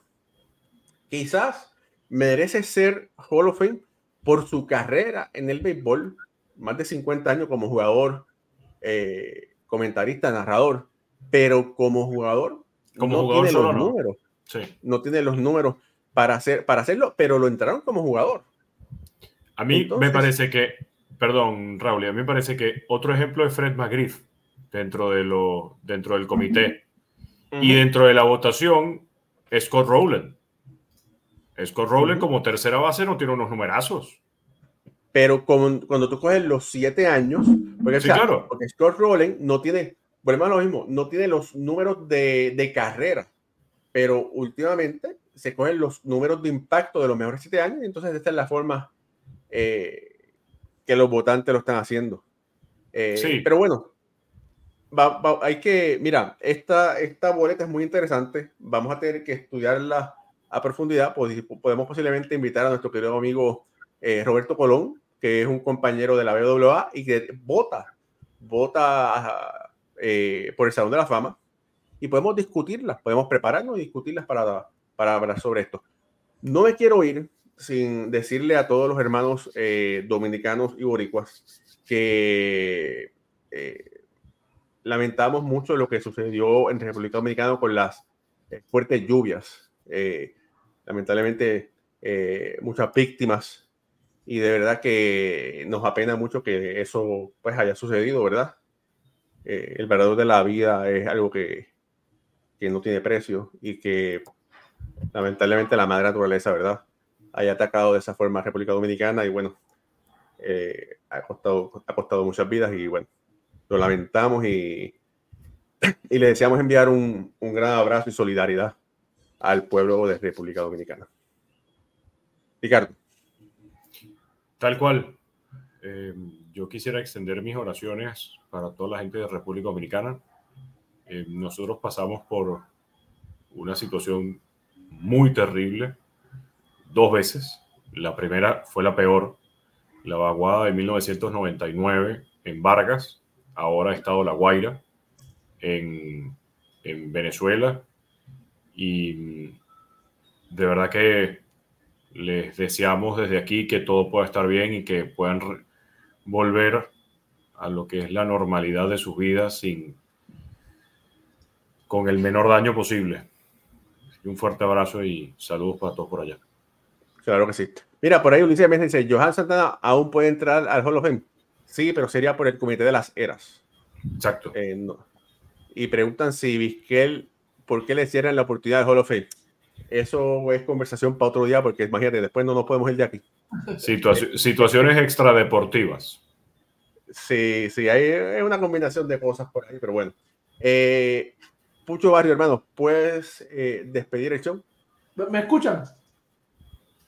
Quizás merece ser Hall of Fame por su carrera en el béisbol, más de 50 años como jugador, eh, comentarista, narrador, pero como jugador, como no jugador tiene los números. No tiene los números para, hacer, para hacerlo, pero lo entraron como jugador. A mí me parece que, perdón, Raúl, a mí me parece que otro ejemplo es Fred McGriff dentro, de lo, dentro del comité. Y dentro de la votación, Scott Rowland. Scott Rowland como tercera base no tiene unos numerazos. Pero cuando tú coges los siete años, porque, claro. porque Scott Rowland no tiene, volvemos a lo mismo, no tiene los números de, de carrera pero últimamente se cogen los números de impacto de los mejores siete años y entonces esta es la forma eh, que los votantes lo están haciendo. Eh, sí. Pero bueno, hay que, mira, esta, esta boleta es muy interesante, vamos a tener que estudiarla a profundidad, podemos posiblemente invitar a nuestro querido amigo eh, Roberto Colón, que es un compañero de la BWA y que vota, vota por el Salón de la Fama y podemos discutirlas, podemos prepararnos y discutirlas para, para hablar sobre esto. No me quiero ir sin decirle a todos los hermanos eh, dominicanos y boricuas que eh, lamentamos mucho lo que sucedió en República Dominicana con las eh, fuertes lluvias. lamentablemente, muchas víctimas y de verdad que nos apena mucho que eso pues haya sucedido, ¿verdad? el valor de la vida es algo que que no tiene precio y que lamentablemente la madre naturaleza, ¿verdad? Haya atacado de esa forma a República Dominicana y bueno, eh, ha, costado, ha costado muchas vidas y bueno, lo lamentamos y, (clears throat) y le deseamos enviar un, un gran abrazo y solidaridad al pueblo de República Dominicana. Ricardo. Tal cual. Eh, yo quisiera extender mis oraciones para toda la gente de República Dominicana eh, nosotros pasamos por una situación muy terrible dos veces. La primera fue la peor, la vaguada de 1999 en Vargas, ahora ha estado La Guaira en, en Venezuela y de verdad que les deseamos desde aquí que todo pueda estar bien y que puedan volver a lo que es la normalidad de sus vidas sin, con el menor daño posible. Un fuerte abrazo y saludos para todos por allá. Claro que sí. Mira, por ahí Ulises me dice, Johan Santana aún puede entrar al Hall of Fame. Sí, pero sería por el Comité de las Eras. Exacto. Eh, y preguntan si Vizquel, ¿por qué le cierran la oportunidad del Hall of Fame? Eso es conversación para otro día, porque imagínate, después no nos podemos ir de aquí. situaciones extradeportivas. Sí, sí, hay una combinación de cosas por ahí, pero bueno. Eh, Pucho Barrio, hermano, ¿puedes eh, despedir el show? ¿Me escuchan?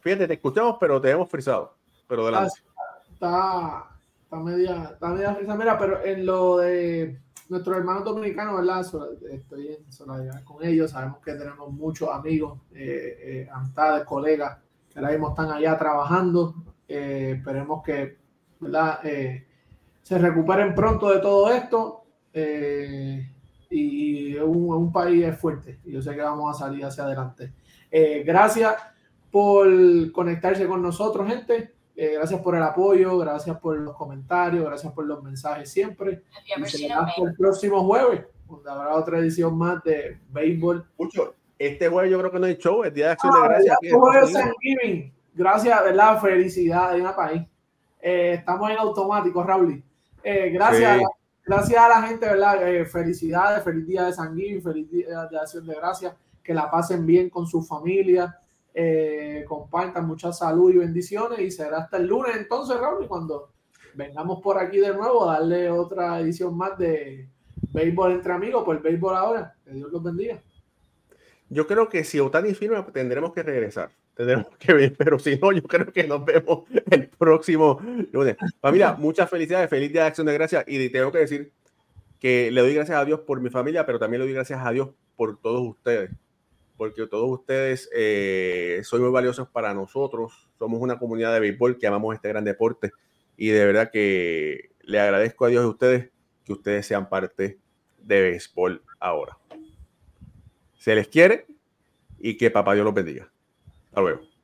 Fíjate, te escuchamos, pero te hemos frisado. Pero adelante. Ah, está, está, media, está media frisa. Mira, pero en lo de nuestros hermanos dominicanos, ¿verdad? Estoy en solidaridad con ellos. Sabemos que tenemos muchos amigos, eh, eh, amistades, colegas que ahora mismo están allá trabajando. esperemos que, ¿verdad? se recuperen pronto de todo esto. Eh, y, un, un, país fuerte. Y yo sé que vamos a salir hacia adelante. Eh, gracias por conectarse con nosotros, gente. Eh, gracias por el apoyo, gracias por los comentarios, gracias por los mensajes siempre. Y se hasta el próximo jueves, donde habrá otra edición más de béisbol. Mucho. Este jueves yo creo que no hay show, es Día de Acción de ah, Gracias. Gracias, ¿verdad? Felicidades, una país. Eh, estamos en automático, Raúl. Eh, gracias, gracias a la gente, ¿verdad? Eh, felicidades, feliz día de San Gil, feliz día de Acción de Gracias, que la pasen bien con su familia, eh, compartan mucha salud y bendiciones y será hasta el lunes entonces, Raúl, cuando vengamos por aquí de nuevo darle otra edición más de Béisbol entre amigos, por el béisbol ahora. Que Dios los bendiga. Yo creo que si Otani firma, tendremos que regresar. Tendremos que ver, (laughs) pero si no, yo creo que nos vemos el próximo lunes. Familia, muchas felicidades, feliz día de acción de gracias. Y tengo que decir que le doy gracias a Dios por mi familia, pero también le doy gracias a Dios por todos ustedes. Porque todos ustedes eh, son muy valiosos para nosotros. Somos una comunidad de béisbol que amamos este gran deporte. Y de verdad que le agradezco a Dios y a ustedes que ustedes sean parte de béisbol ahora. Se les quiere y que papá Dios los bendiga. Hasta luego.